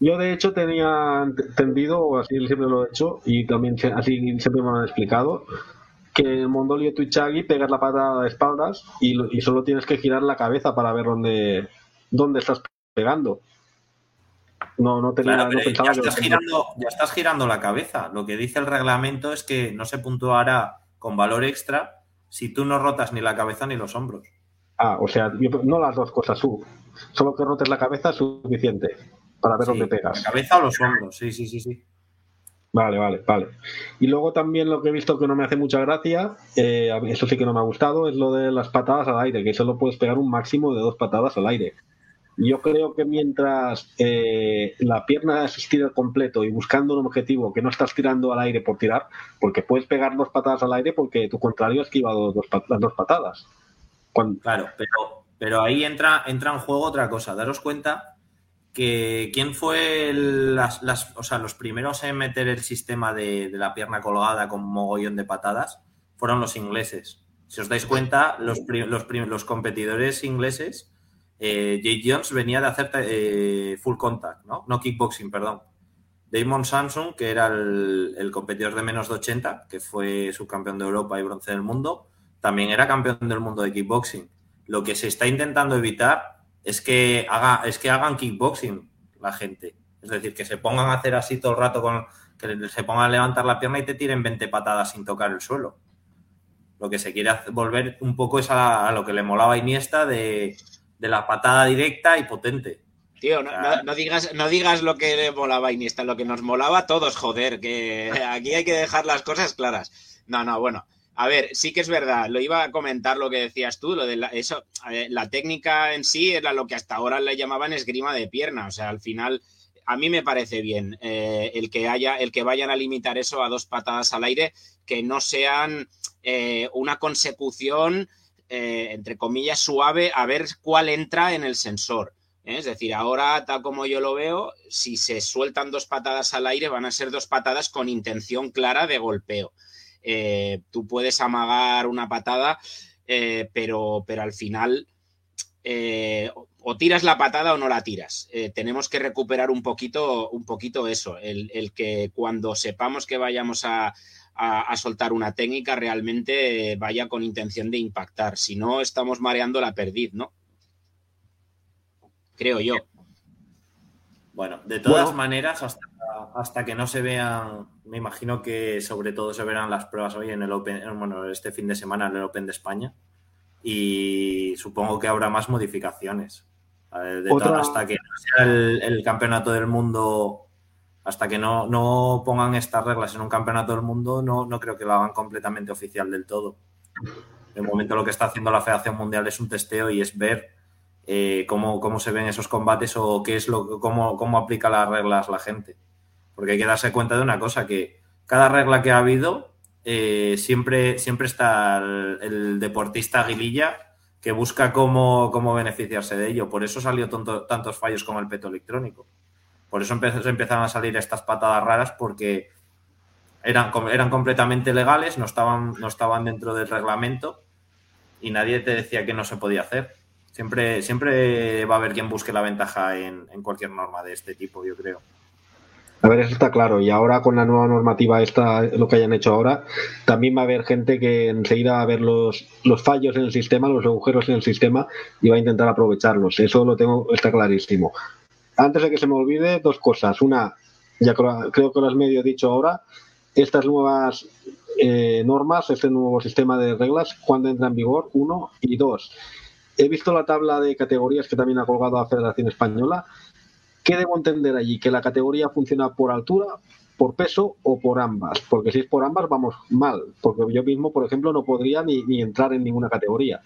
Yo de hecho tenía entendido, o así siempre lo he hecho, y también así siempre me han explicado, que en Mondolio Tuichagi pegas la pata de espaldas y, y, solo tienes que girar la cabeza para ver dónde, dónde estás pegando. No, no tenía no ya, estás girando, ya estás girando la cabeza. Lo que dice el reglamento es que no se puntuará con valor extra si tú no rotas ni la cabeza ni los hombros. Ah, o sea, no las dos cosas, solo que rotes la cabeza es suficiente para ver dónde pegas. La cabeza o los hombros, sí, sí, sí, sí. Vale, vale, vale. Y luego también lo que he visto que no me hace mucha gracia, eh, eso sí que no me ha gustado, es lo de las patadas al aire, que solo puedes pegar un máximo de dos patadas al aire. Yo creo que mientras eh, la pierna es estira completo y buscando un objetivo que no estás tirando al aire por tirar, porque puedes pegar dos patadas al aire porque tu contrario ha esquivado dos, las dos patadas. Claro, pero, pero ahí entra, entra en juego otra cosa. Daros cuenta que quién fue las, o sea, los primeros en meter el sistema de, la pierna colgada con mogollón de patadas fueron los ingleses. Si os dais cuenta, los, los, los competidores ingleses, eh, Jay Jones venía de hacer eh, full contact, ¿no? No kickboxing, perdón. Damon Samsung, que era el, competidor de menos de 80, que fue subcampeón de Europa y bronce del mundo, también era campeón del mundo de kickboxing. Lo que se está intentando evitar es que, haga, es que hagan kickboxing la gente. Es decir, que se pongan a hacer así todo el rato, con que se pongan a levantar la pierna y te tiren 20 patadas sin tocar el suelo. Lo que se quiere volver un poco es a, lo que le molaba a Iniesta de, la patada directa y potente. Tío, no, digas, no digas lo que le molaba a Iniesta, lo que nos molaba a todos, joder, que aquí hay que dejar las cosas claras. No, no, bueno, a ver, sí que es verdad, lo iba a comentar lo que decías tú, lo de la, eso, la técnica en sí era lo que hasta ahora le llamaban esgrima de pierna, o sea, al final a mí me parece bien eh, el que haya, el que vayan a limitar eso a dos patadas al aire, que no sean eh, una consecución eh, entre comillas suave a ver cuál entra en el sensor. Es decir, ahora, tal como yo lo veo, si se sueltan dos patadas al aire, van a ser dos patadas con intención clara de golpeo. Eh, tú puedes amagar una patada, eh, pero, pero al final eh, o tiras la patada o no la tiras. tenemos que recuperar un poquito, un poquito eso, el, que cuando sepamos que vayamos a, soltar una técnica realmente vaya con intención de impactar. Si no, estamos mareando la perdiz, ¿no? Creo yo. Bueno, de todas maneras, hasta hasta que no se vean, me imagino que sobre todo se verán las pruebas hoy en el Open, bueno, este fin de semana en el Open de España y supongo que habrá más modificaciones. hasta que no sea el, campeonato del mundo, hasta que no, pongan estas reglas en un campeonato del mundo, no, creo que lo hagan completamente oficial del todo. De momento lo que está haciendo la Federación Mundial es un testeo y es ver eh, cómo, se ven esos combates o qué es lo, cómo, cómo aplica las reglas la gente. Porque hay que darse cuenta de una cosa, que cada regla que ha habido, eh, siempre, siempre está el, deportista aguililla que busca cómo, beneficiarse de ello. Por eso salió tantos fallos como el peto electrónico. Por eso empezaron a salir estas patadas raras porque eran, eran completamente legales, no estaban, no estaban dentro del reglamento y nadie te decía que no se podía hacer. Siempre, siempre va a haber quien busque la ventaja en cualquier norma de este tipo, yo creo. A ver, eso está claro. Y ahora con la nueva normativa, esta, lo que hayan hecho ahora, también va a haber gente que enseguida va a ver los, los fallos en el sistema, los agujeros en el sistema y va a intentar aprovecharlos. Eso lo tengo, está clarísimo. Antes de que se me olvide, dos cosas. Una, ya creo, que lo has medio dicho ahora, estas nuevas eh, normas, este nuevo sistema de reglas, ¿cuándo entra en vigor? Uno. Y dos, he visto la tabla de categorías que también ha colgado la Federación Española ¿Qué debo entender allí? ¿Que la categoría funciona por altura, por peso o por ambas? Porque si es por ambas, vamos mal. Porque yo mismo, por ejemplo, no podría ni, entrar en ninguna categoría.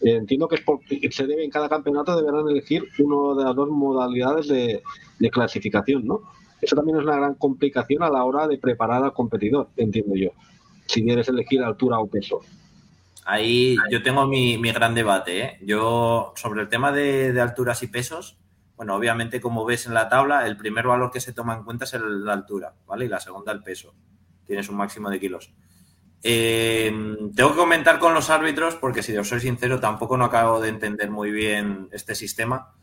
Entiendo que es porque se debe en cada campeonato deberán elegir una de las dos modalidades de, clasificación, ¿no? Eso también es una gran complicación a la hora de preparar al competidor, entiendo yo. Si quieres elegir altura o peso. ahí yo tengo mi, gran debate. ¿eh? Yo, sobre el tema de, alturas y pesos, bueno, obviamente, como ves en la tabla, el primer valor que se toma en cuenta es la altura, ¿vale? Y la segunda, el peso. Tienes un máximo de kilos. Eh, tengo que comentar con los árbitros porque, si os soy sincero, tampoco no acabo de entender muy bien este sistema.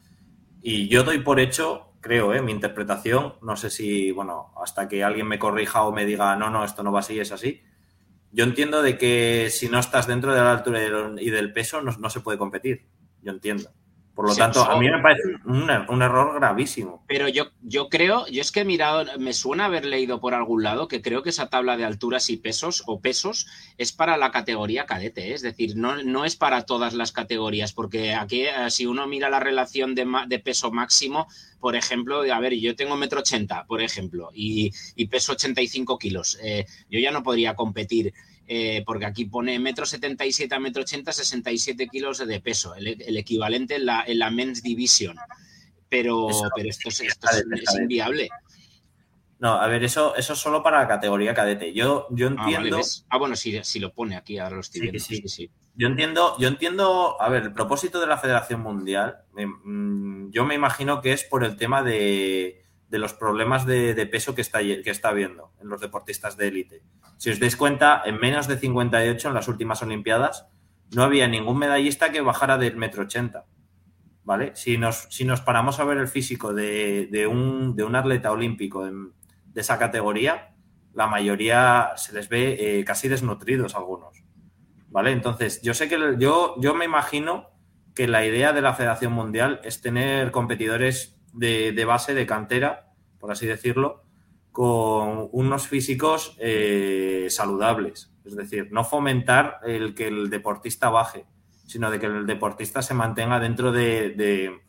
Y yo doy por hecho, creo, ¿eh? mi interpretación, no sé si, bueno, hasta que alguien me corrija o me diga, no, no, esto no va así, es así. Yo entiendo de que si no estás dentro de la altura y del peso, no se puede competir. Yo entiendo. Por lo tanto, a mí me parece un, error gravísimo. Pero yo, yo creo, yo es que he mirado, me suena haber leído por algún lado que creo que esa tabla de alturas y pesos o pesos es para la categoría cadete, ¿eh? es decir, no, no es para todas las categorías, porque aquí eh, si uno mira la relación de, de peso máximo, por ejemplo, a ver, yo tengo metro ochenta, por ejemplo, y, y peso 85 kilos, eh, yo ya no podría competir eh, porque aquí pone metro 77 a metro 80, 67 kilos de peso, el, equivalente en la, en la Men's Division. Pero, pero esto, es, inviable. No, a ver, eso, eso es solo para la categoría cadete. Yo, yo ah, entiendo. Ah, bueno, si, lo pone aquí, ahora lo estoy viendo. Sí, Yo entiendo, yo entiendo, a ver, el propósito de la Federación Mundial, mm, yo me imagino que es por el tema de, de los problemas de, peso que está, que está habiendo en los deportistas de élite. Si os dais cuenta, en menos de 58 en las últimas Olimpiadas no había ningún medallista que bajara del metro 80. ¿Vale? Si nos, si nos paramos a ver el físico de, un, de un, atleta olímpico de esa categoría, la mayoría se les ve eh, casi desnutridos algunos. ¿Vale? Entonces, yo sé que yo, yo me imagino que la idea de la Federación Mundial es tener competidores de, base, de cantera, por así decirlo, con unos físicos eh, saludables. Es decir, no fomentar el que el deportista baje, sino de que el deportista se mantenga dentro de,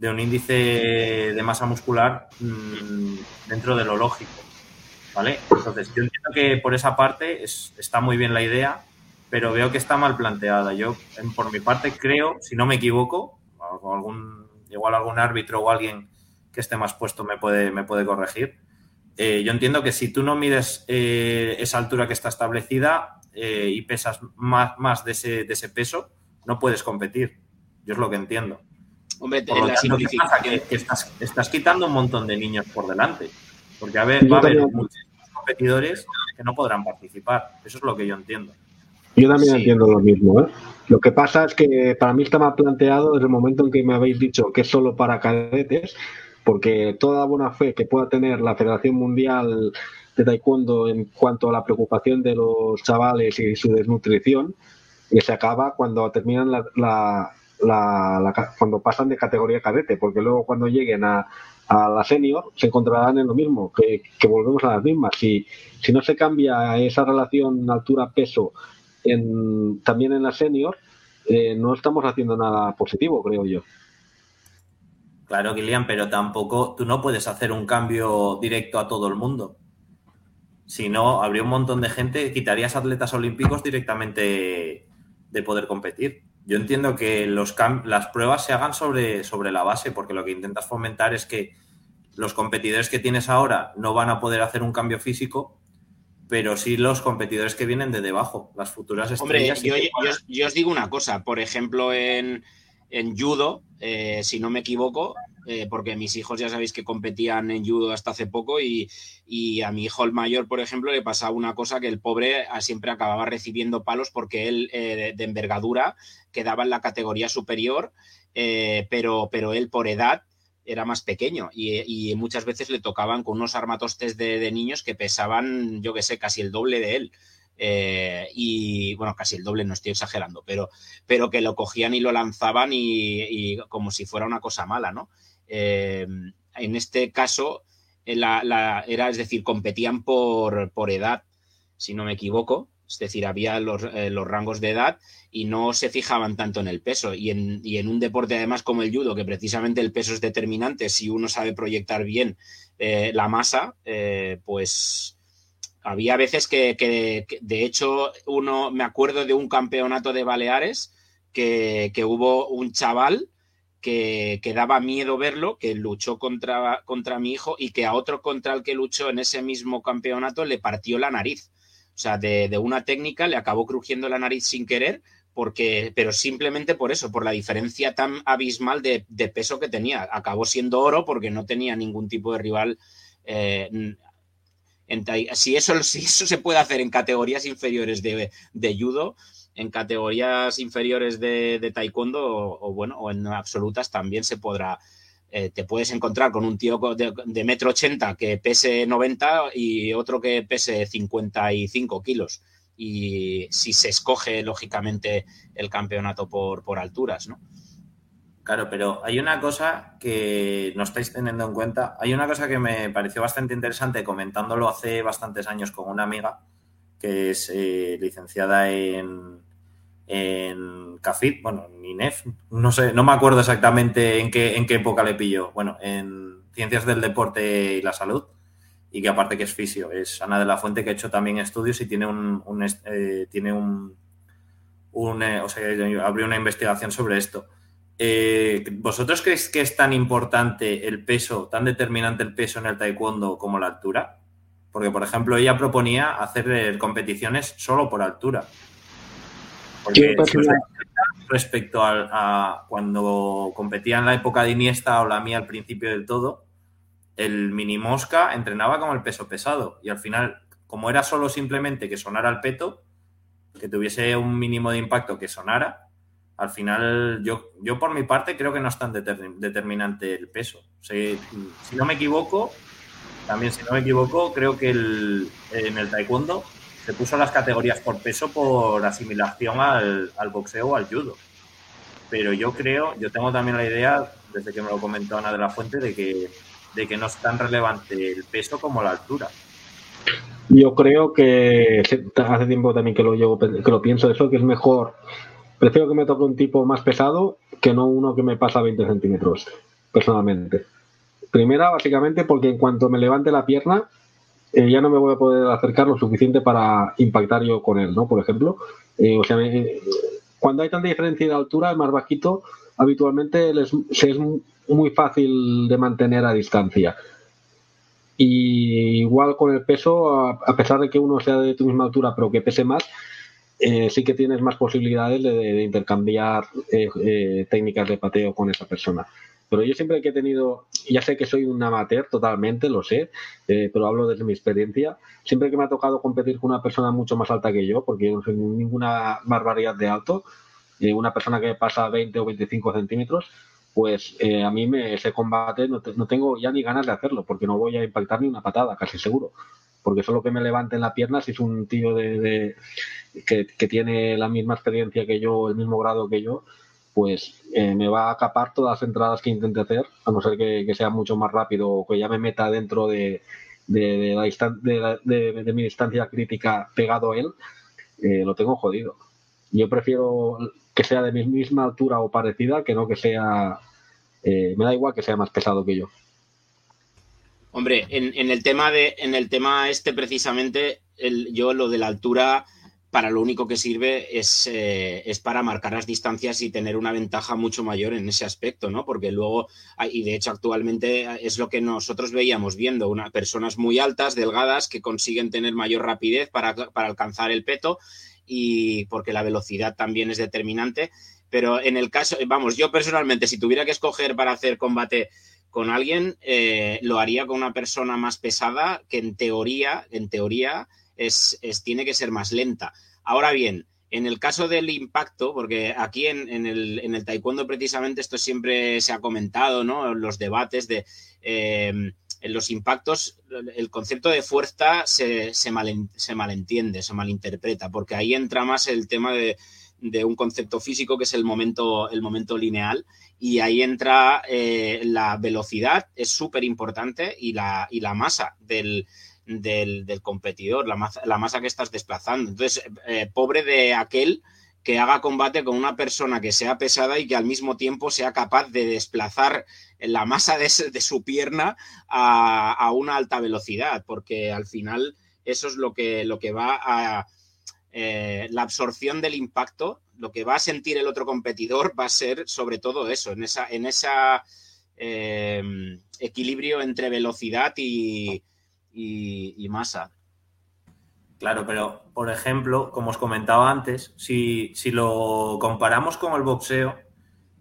un índice de masa muscular mm, dentro de lo lógico. ¿Vale? Entonces, yo entiendo que por esa parte está muy bien la idea, pero veo que está mal planteada. Yo, por mi parte, creo, si no me equivoco, algún igual algún árbitro o alguien que esté más puesto me puede, me puede corregir. Eh, yo entiendo que si tú no mides eh, esa altura que está establecida eh, y pesas más, más de, ese, de ese peso, no puedes competir. Yo es lo que entiendo. Hombre, por lo tanto, Que, estás, estás, quitando un montón de niños por delante. Porque a ver, va a haber muchos competidores que no podrán participar. Eso es lo que yo entiendo. Yo también entiendo lo mismo. ¿eh? Lo que pasa es que para mí está mal planteado desde el momento en que me habéis dicho que es solo para cadetes, porque toda buena fe que pueda tener la Federación Mundial de Taekwondo en cuanto a la preocupación de los chavales y su desnutrición, y se acaba cuando terminan la, cuando pasan de categoría cadete, porque luego cuando lleguen a, la senior se encontrarán en lo mismo, que, volvemos a las mismas. Si, si no se cambia esa relación altura-peso también en la senior, eh, no estamos haciendo nada positivo, creo yo. Claro, Kilian, pero tampoco tú no puedes hacer un cambio directo a todo el mundo. Si no, habría un montón de gente, quitarías atletas olímpicos directamente de poder competir. Yo entiendo que los las pruebas se hagan sobre, sobre la base, porque lo que intentas fomentar es que los competidores que tienes ahora no van a poder hacer un cambio físico pero sí los competidores que vienen de debajo, las futuras estrellas. Hombre, yo, os digo una cosa, por ejemplo, en, judo, eh, si no me equivoco, eh, porque mis hijos ya sabéis que competían en judo hasta hace poco y, a mi hijo el mayor, por ejemplo, le pasaba una cosa que el pobre siempre acababa recibiendo palos porque él eh, de envergadura quedaba en la categoría superior, pero, pero él por edad era más pequeño y, muchas veces le tocaban con unos armatostes de, niños que pesaban, yo que sé, casi el doble de él. Eh, y bueno, casi el doble, no estoy exagerando, pero, pero que lo cogían y lo lanzaban y, como si fuera una cosa mala, ¿no? Eh, en este caso, la, era, es decir, competían por, por edad, si no me equivoco, es decir, había los, eh, los, rangos de edad y no se fijaban tanto en el peso. Y en, un deporte además como el judo, que precisamente el peso es determinante, si uno sabe proyectar bien eh, la masa, eh, pues había veces que, de hecho, uno, me acuerdo de un campeonato de Baleares que, que hubo un chaval que, que, daba miedo verlo, que luchó contra, contra mi hijo y que a otro contra el que luchó en ese mismo campeonato le partió la nariz. O O sea, de, una técnica le acabó crujiendo la nariz sin querer, porque, pero simplemente por eso, por la diferencia tan abismal de, peso que tenía. Acabó siendo oro porque no tenía ningún tipo de rival. Eh, si, eso, si eso se puede hacer en categorías inferiores de, judo, en categorías inferiores de, taekwondo o, bueno, o en absolutas también se podrá, eh, te puedes encontrar con un tío de, metro ochenta que pese 90 y otro que pese 55 kilos. Y si se escoge, lógicamente, el campeonato por, por alturas, ¿no? Claro, pero hay una cosa que no estáis teniendo en cuenta. Hay una cosa que me pareció bastante interesante comentándolo hace bastantes años con una amiga que es eh, licenciada en, en CAFIT, bueno, en INEF, no sé, no me acuerdo exactamente en qué, en qué época le pilló, bueno, en Ciencias del Deporte y la Salud, y que aparte que es fisio, es Ana de la Fuente que ha hecho también estudios y tiene un, eh, tiene un, eh, o sea, abrió una investigación sobre esto. Eh, ¿Vosotros creéis que es tan importante el peso, tan determinante el peso en el taekwondo como la altura? Porque, por ejemplo, ella proponía hacer competiciones solo por altura respecto a, cuando competía en la época de Iniesta o la mía al principio del todo, el mini mosca entrenaba con el peso pesado y al final, como era solo simplemente que sonara el peto, que tuviese un mínimo de impacto que sonara, al final yo, yo por mi parte creo que no es tan determinante el peso. si no me equivoco, también si no me equivoco, creo que el, en el taekwondo se puso las categorías por peso por asimilación al, boxeo o al judo. Pero yo creo, yo tengo también la idea, desde que me lo comentó Ana de la Fuente, de que, de que no es tan relevante el peso como la altura. Yo creo que hace tiempo también que lo llevo, que lo pienso eso, que es mejor. Prefiero que me toque un tipo más pesado que no uno que me pasa 20 centímetros, personalmente. Primera, básicamente, porque en cuanto me levante la pierna, eh, ya no me voy a poder acercar lo suficiente para impactar yo con él, ¿no? Por ejemplo, eh, o sea, cuando hay tanta diferencia de altura, el más bajito habitualmente es, es muy fácil de mantener a distancia. Y igual con el peso, a, pesar de que uno sea de tu misma altura, pero que pese más, eh, sí que tienes más posibilidades de, intercambiar técnicas de pateo con esa persona. Pero yo siempre que he tenido, ya sé que soy un amateur totalmente, lo sé, eh, pero hablo desde mi experiencia, siempre que me ha tocado competir con una persona mucho más alta que yo, porque yo no soy ninguna barbaridad de alto, eh, una persona que pasa 20 o 25 centímetros, pues eh, a mí me, ese combate no, tengo ya ni ganas de hacerlo, porque no voy a impactar ni una patada, casi seguro. Porque solo que me levanten la pierna si es un tío de, que, que tiene la misma experiencia que yo, el mismo grado que yo, pues eh, me va a capar todas las entradas que intente hacer, a no ser que, sea mucho más rápido o que ya me meta dentro de, de, la de, mi distancia crítica pegado a él, eh, lo tengo jodido. Yo prefiero que sea de mi misma altura o parecida que no que sea... Eh, me da igual que sea más pesado que yo. Hombre, en, el tema de, en el tema este precisamente, el, yo lo de la altura para lo único que sirve es, eh, es, para marcar las distancias y tener una ventaja mucho mayor en ese aspecto, ¿no? Porque luego, y de hecho actualmente es lo que nosotros veíamos viendo, unas personas muy altas, delgadas, que consiguen tener mayor rapidez para, alcanzar el peto y porque la velocidad también es determinante. Pero en el caso, vamos, yo personalmente, si tuviera que escoger para hacer combate con alguien, eh, lo haría con una persona más pesada que en teoría, en teoría, es, tiene que ser más lenta. Ahora bien, en el caso del impacto, porque aquí en, el, en, el, taekwondo precisamente esto siempre se ha comentado, ¿no? Los debates de eh, en los impactos, el concepto de fuerza se, se, malentiende, se malinterpreta, porque ahí entra más el tema de, un concepto físico que es el momento, el momento lineal y ahí entra eh, la velocidad, es súper importante, y la, y la masa del, del, competidor, la masa, la masa, que estás desplazando. Entonces, eh, pobre de aquel que haga combate con una persona que sea pesada y que al mismo tiempo sea capaz de desplazar la masa de, su pierna a, una alta velocidad, porque al final eso es lo que, lo que va a... Eh, la absorción del impacto, lo que va a sentir el otro competidor va a ser sobre todo eso, en esa, en esa eh, equilibrio entre velocidad y, y, masa. Claro, pero por ejemplo, como os comentaba antes, si, si lo comparamos con el boxeo,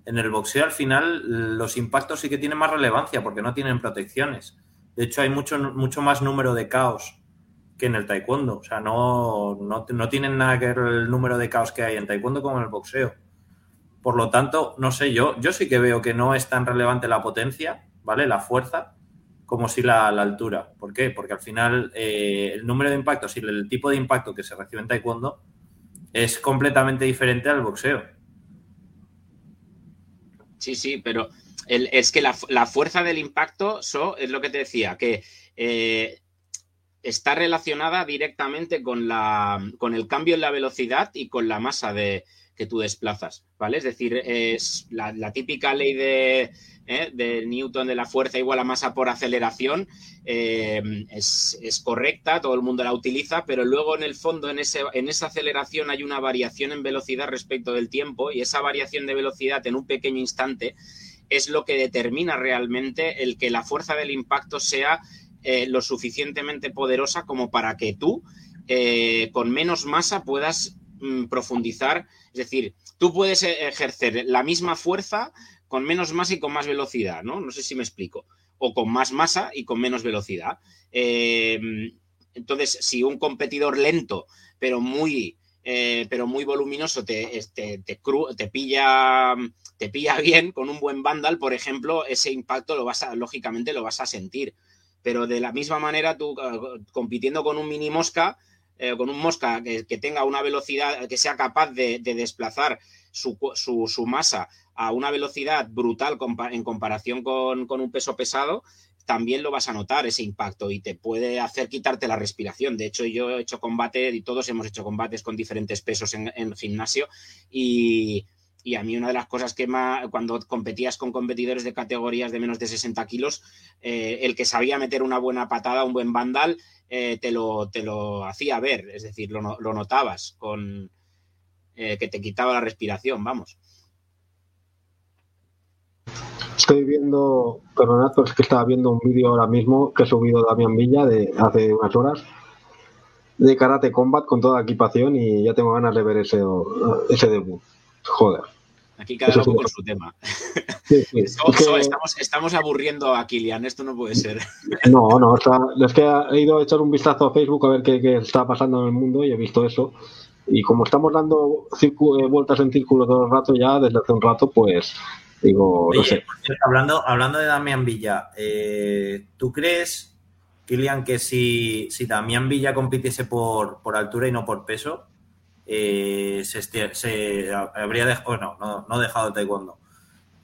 en el boxeo al final los impactos sí que tienen más relevancia porque no tienen protecciones. De hecho, hay mucho, mucho más número de caos que en el taekwondo. O sea, no, no, no tienen nada que ver el número de caos que hay en taekwondo como en el boxeo. Por lo tanto, no sé, yo, yo sí que veo que no es tan relevante la potencia, ¿vale? La fuerza, como si la, altura. ¿Por qué? Porque al final eh, el número de impactos y el tipo de impacto que se recibe en taekwondo es completamente diferente al boxeo. Sí, sí, pero es que la, fuerza del impacto es lo que te decía, que eh, está relacionada directamente con, la, con el cambio en la velocidad y con la masa de, que tú desplazas, ¿vale? Es decir, es la típica ley de, ¿eh? de Newton de la fuerza igual a masa por aceleración eh, es, correcta, todo el mundo la utiliza, pero luego en el fondo, en, ese, en esa aceleración hay una variación en velocidad respecto del tiempo y esa variación de velocidad en un pequeño instante es lo que determina realmente el que la fuerza del impacto sea eh, lo suficientemente poderosa como para que tú con menos masa puedas mm, profundizar. Es decir, tú puedes ejercer la misma fuerza con menos masa y con más velocidad, ¿no? No sé si me explico. O con más masa y con menos velocidad. Eh, entonces, si un competidor lento, pero muy, eh, pero muy voluminoso, te, te, te, pilla, te pilla bien con un buen bundle, por ejemplo, ese impacto lo vas a, lógicamente, lo vas a sentir. Pero de la misma manera, tú eh, compitiendo con un mini mosca, con un mosca que, tenga una velocidad, que sea capaz de, desplazar su, masa a una velocidad brutal en comparación con, un peso pesado, también lo vas a notar ese impacto y te puede hacer quitarte la respiración. De hecho, yo he hecho combate y todos hemos hecho combates con diferentes pesos en, gimnasio y, a mí una de las cosas que más, cuando competías con competidores de categorías de menos de 60 kilos, eh, el que sabía meter una buena patada, un buen bandal, eh, te, lo, te lo hacía ver, es decir, lo, notabas con eh, que te quitaba la respiración, vamos. Estoy viendo, perdonad, es que estaba viendo un vídeo ahora mismo que ha subido Damián Villa de hace unas horas de Karate Combat con toda equipación y ya tengo ganas de ver ese, ese debut. Joder. Aquí cada uno con su tema. estamos, aburriendo a Kilian, esto no puede ser. No, no, es que he ido a echar un vistazo a Facebook a ver qué, qué, está pasando en el mundo y he visto eso. Y como estamos dando eh, vueltas en círculo todo el rato ya, desde hace un rato, pues Digo, hablando, hablando de Damián Villa, eh, ¿tú crees, Kilian, que si, si Damián Villa compitiese por, por altura y no por peso, eh, se, habría dejado, bueno, no, no dejado el taekwondo,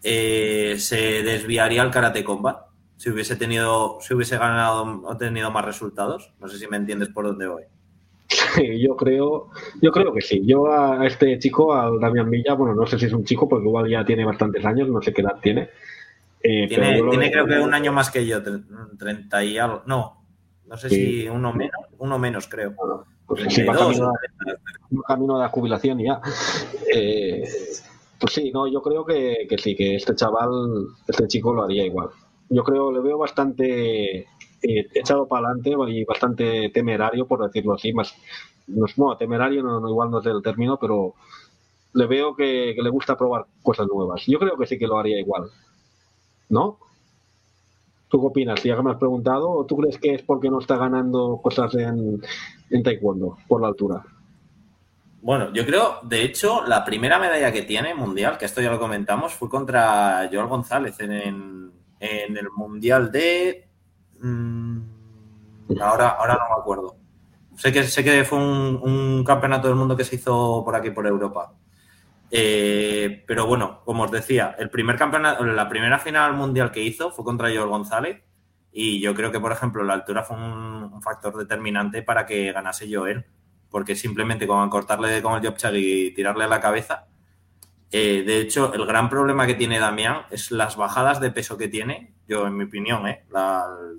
eh, se desviaría al karate combat si hubiese tenido, si hubiese ganado o tenido más resultados. No sé si me entiendes por dónde voy. yo creo, yo creo que sí. Yo a este chico, al Damián Villa, bueno, no sé si es un chico, porque igual ya tiene bastantes años, no sé qué edad tiene. Eh, tiene, tiene creo que un año más que yo, 30 y algo. No, no sé si uno menos, uno menos creo. pues sí, va camino, a, camino la jubilación ya. Eh, pues sí, no, yo creo que, que sí, que este chaval, este chico lo haría igual. Yo creo, le veo bastante echado para adelante y bastante temerario, por decirlo así. Más, no, temerario no, igual no es el término, pero le veo que, le gusta probar cosas nuevas. Yo creo que sí que lo haría igual. ¿No? ¿Tú qué opinas? Ya me has preguntado, ¿o tú crees que es porque no está ganando cosas en, en taekwondo por la altura? Bueno, yo creo, de hecho, la primera medalla que tiene mundial, que esto ya lo comentamos, fue contra Joel González en, en el mundial de Mm, ahora, ahora no me acuerdo. Sé que, sé que fue un, campeonato del mundo que se hizo por aquí, por Europa. Eh, pero bueno, como os decía, el primer campeonato, la primera final mundial que hizo fue contra Joel González. Y yo creo que, por ejemplo, la altura fue un, factor determinante para que ganase Joel. Porque simplemente con cortarle con el job y tirarle a la cabeza, eh, de hecho, el gran problema que tiene Damián es las bajadas de peso que tiene, yo en mi opinión, ¿eh?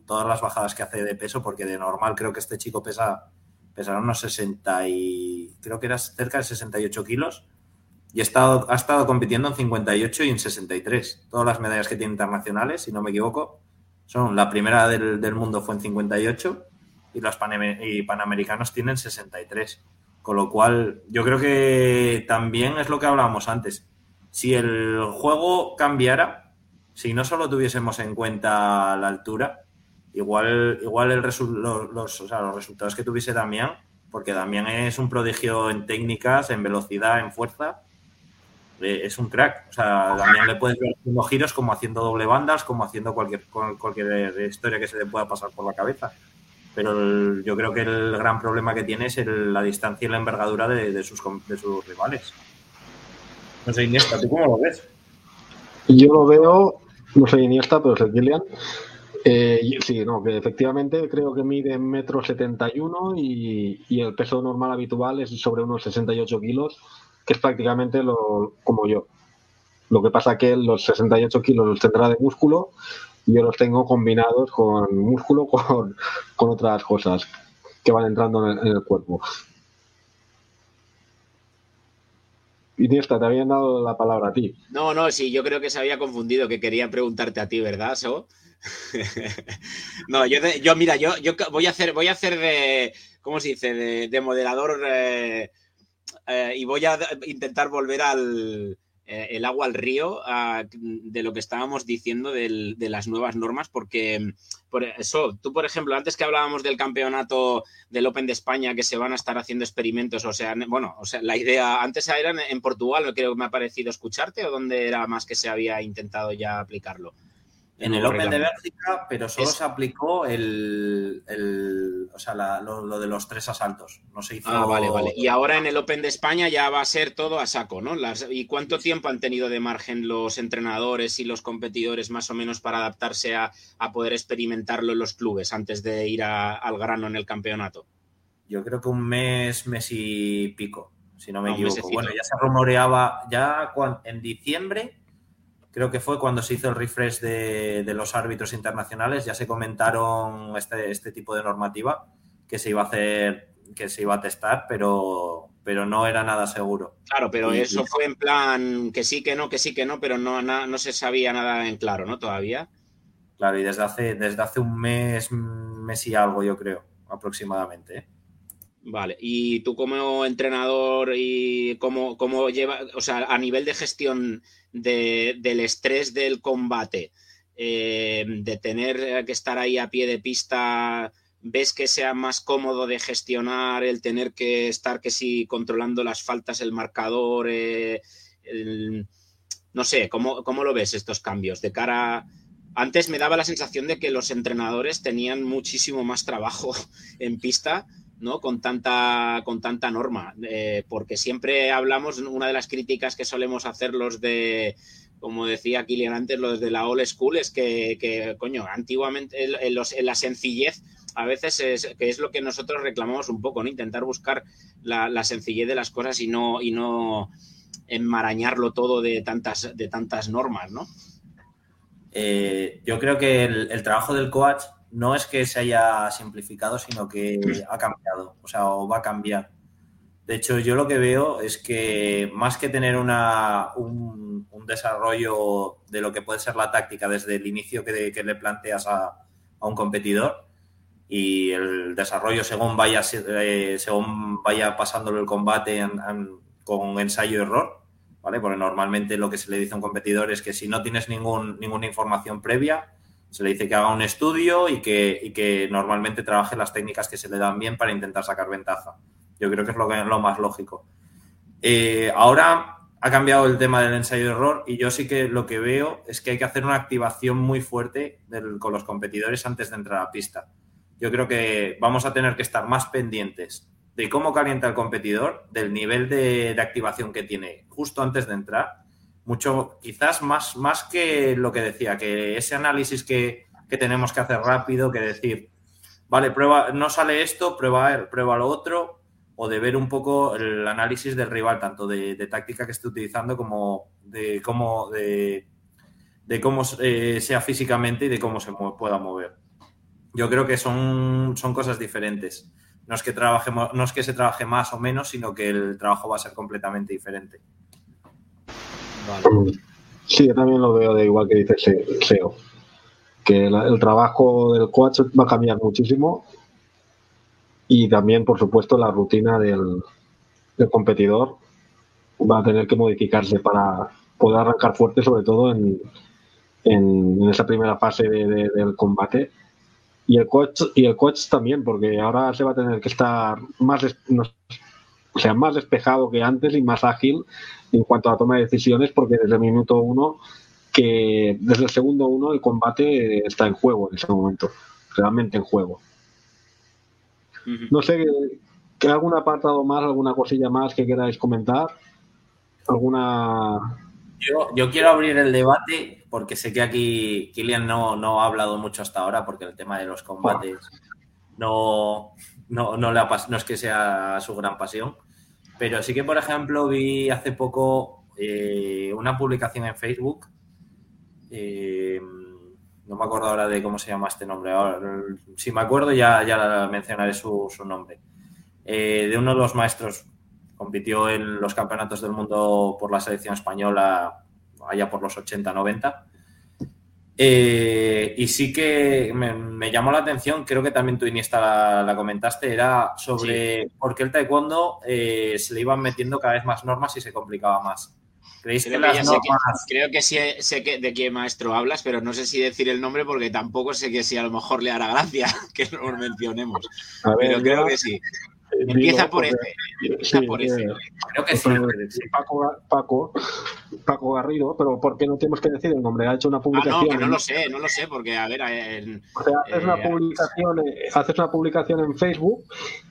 todas las bajadas que hace de peso, porque de normal creo que este chico pesa, pesará unos 60 y creo que era cerca de 68 kilos y ha estado, ha estado compitiendo en 58 y en 63. Todas las medallas que tiene internacionales, si no me equivoco, son la primera del, mundo fue en 58 y los y panamericanos tienen 63. Con lo cual, yo creo que también es lo que hablábamos antes. Si el juego cambiara, si no solo tuviésemos en cuenta la altura, igual, igual el los, los, los resultados que tuviese Damián, porque Damián es un prodigio en técnicas, en velocidad, en fuerza, eh, es un crack. O sea, Damián le puedes ver haciendo giros como haciendo doble bandas, como haciendo cualquier, cualquier historia que se le pueda pasar por la cabeza. Pero yo creo que el gran problema que tiene es la distancia y la envergadura de, sus, de sus rivales. No sé, Iniesta, ¿tú cómo lo ves? Yo lo veo, no soy Iniesta, pero soy Kilian. Eh, sí, no, que efectivamente creo que mide metro 71 y, y el peso normal habitual es sobre unos 68 kilos que es prácticamente lo, como yo. Lo que pasa que los 68 kilos los tendrá de músculo yo los tengo combinados con músculo con, con otras cosas que van entrando en el, cuerpo. Iniesta, te habían dado la palabra a ti. No, no, sí, yo creo que se había confundido, que quería preguntarte a ti, ¿verdad, So? no, yo, yo, mira, yo, yo voy a hacer, voy a hacer de, ¿cómo se dice? De, moderador eh, eh, y voy a intentar volver al eh, el agua al río de lo que estábamos diciendo de las nuevas normas, porque por eso, tú, por ejemplo, antes que hablábamos del campeonato del Open de España, que se van a estar haciendo experimentos, o sea, bueno, o sea, la idea, antes era en Portugal, creo que me ha parecido escucharte, o dónde era más que se había intentado ya aplicarlo. En el Open de Bélgica, pero solo se aplicó el, o sea, lo, de los tres asaltos. No se hizo. Ah, vale, vale. Y ahora en el Open de España ya va a ser todo a saco, ¿no? ¿Y cuánto tiempo han tenido de margen los entrenadores y los competidores más o menos para adaptarse a, poder experimentarlo en los clubes antes de ir al grano en el campeonato? Yo creo que un mes, mes y pico, si no me ah, equivoco. Bueno, ya se rumoreaba, ya en diciembre creo que fue cuando se hizo el refresh de, los árbitros internacionales, ya se comentaron este, este, tipo de normativa que se iba a hacer, que se iba a testar, pero, pero no era nada seguro. Claro, pero eso fue en plan que sí, que no, que sí, que no, pero no, no se sabía nada en claro, ¿no? Todavía. Claro, y desde hace, desde hace un mes, mes y algo, yo creo, aproximadamente. ¿eh? Vale, y tú como entrenador y cómo, cómo lleva, o sea, a nivel de gestión del estrés del combate, eh, de tener que estar ahí a pie de pista, ¿ves que sea más cómodo de gestionar el tener que estar que sí controlando las faltas, el marcador? Eh, no sé, ¿cómo, ¿cómo lo ves estos cambios de cara... Antes me daba la sensación de que los entrenadores tenían muchísimo más trabajo en pista ¿no? Con tanta, con tanta norma, eh, porque siempre hablamos, una de las críticas que solemos hacer los de, como decía Kilian antes, los de la old school, es que, coño, antiguamente en, la sencillez a veces es, que es lo que nosotros reclamamos un poco, ¿no? Intentar buscar la, sencillez de las cosas y no, y no enmarañarlo todo de tantas, de tantas normas, ¿no? Eh, yo creo que el, trabajo del coach no es que se haya simplificado, sino que ha cambiado, o sea, o va a cambiar. De hecho, yo lo que veo es que más que tener una, un, desarrollo de lo que puede ser la táctica desde el inicio que, le planteas a, un competidor y el desarrollo según vaya, eh, según vaya pasándolo el combate con ensayo-error, ¿vale? Porque normalmente lo que se le dice a un competidor es que si no tienes ningún, ninguna información previa, se le dice que haga un estudio y que, normalmente trabaje las técnicas que se le dan bien para intentar sacar ventaja. Yo creo que es lo, que, lo más lógico. Eh, ahora ha cambiado el tema del ensayo de error y yo sí que lo que veo es que hay que hacer una activación muy fuerte con los competidores antes de entrar a pista. Yo creo que vamos a tener que estar más pendientes de cómo calienta el competidor, del nivel de activación que tiene justo antes de entrar mucho, quizás más, más que lo que decía, que ese análisis que, tenemos que hacer rápido, que decir, vale, prueba, no sale esto, prueba, prueba lo otro, o de ver un poco el análisis del rival, tanto de, táctica que esté utilizando como de cómo, de, cómo eh, sea físicamente y de cómo se pueda mover. Yo creo que son, son cosas diferentes. No es, que trabajemos, no es que se trabaje más o menos, sino que el trabajo va a ser completamente diferente. Sí, yo también lo veo de igual que dice SEO. Que el, trabajo del coach va a cambiar muchísimo y también, por supuesto, la rutina del, competidor va a tener que modificarse para poder arrancar fuerte, sobre todo en, en, esa primera fase del combate. Y el coach y el coach también, porque ahora se va a tener que estar más, o sea, más despejado que antes y más ágil en cuanto a la toma de decisiones, porque desde el minuto uno, que desde el segundo uno el combate está en juego en ese momento, realmente en juego. No sé, ¿qué algún apartado más, alguna cosilla más que queráis comentar? ¿Alguna...? Yo, quiero abrir el debate porque sé que aquí Kilian no, no ha hablado mucho hasta ahora porque el tema de los combates no, no, no, le no es que sea su gran pasión. Pero sí que, por ejemplo, vi hace poco eh, una publicación en Facebook. Eh, no me acuerdo ahora de cómo se llama este nombre. si me acuerdo, ya, ya mencionaré su, nombre. Eh, de uno de los maestros, compitió en los campeonatos del mundo por la selección española allá por los 80-90. Eh, y sí que me, llamó la atención, creo que también tú, Iniesta, la, comentaste, era sobre por qué el taekwondo eh, se le iban metiendo cada vez más normas y se complicaba más creo que, sé, de qué maestro hablas, pero no sé si decir el nombre porque tampoco sé que si a lo mejor le hará gracia que lo mencionemos. pero creo que sí. Empieza por ese. Empieza por ese. Creo que sí. Paco, Paco, Paco Garrido, pero ¿por qué no tenemos que decir el nombre? Ha hecho una publicación. Ah, no, que no lo sé, no lo sé, porque a ver. En, o sea, haces, una eh, publicación, haces una publicación en Facebook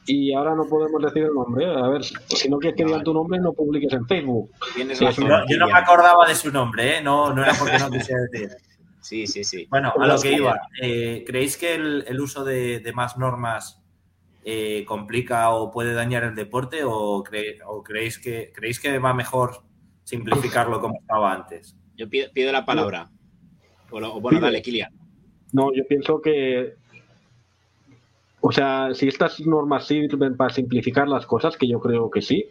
y ahora no podemos decir el nombre. A ver, si no quieres que digan tu nombre, no publiques en Facebook. yo no me acordaba de su nombre, ¿eh? no, no era porque no quisiera decir. Sí, sí, sí. Bueno, a lo que iba. Eh, ¿Creéis que el, el uso de, de más normas eh, complica o puede dañar el deporte o, creéis, que, creéis que va mejor simplificarlo como estaba antes? Yo pido, la palabra. O, bueno, dale, Kilian. No, yo pienso que o sea, si estas normas sirven para simplificar las cosas, que yo creo que sí,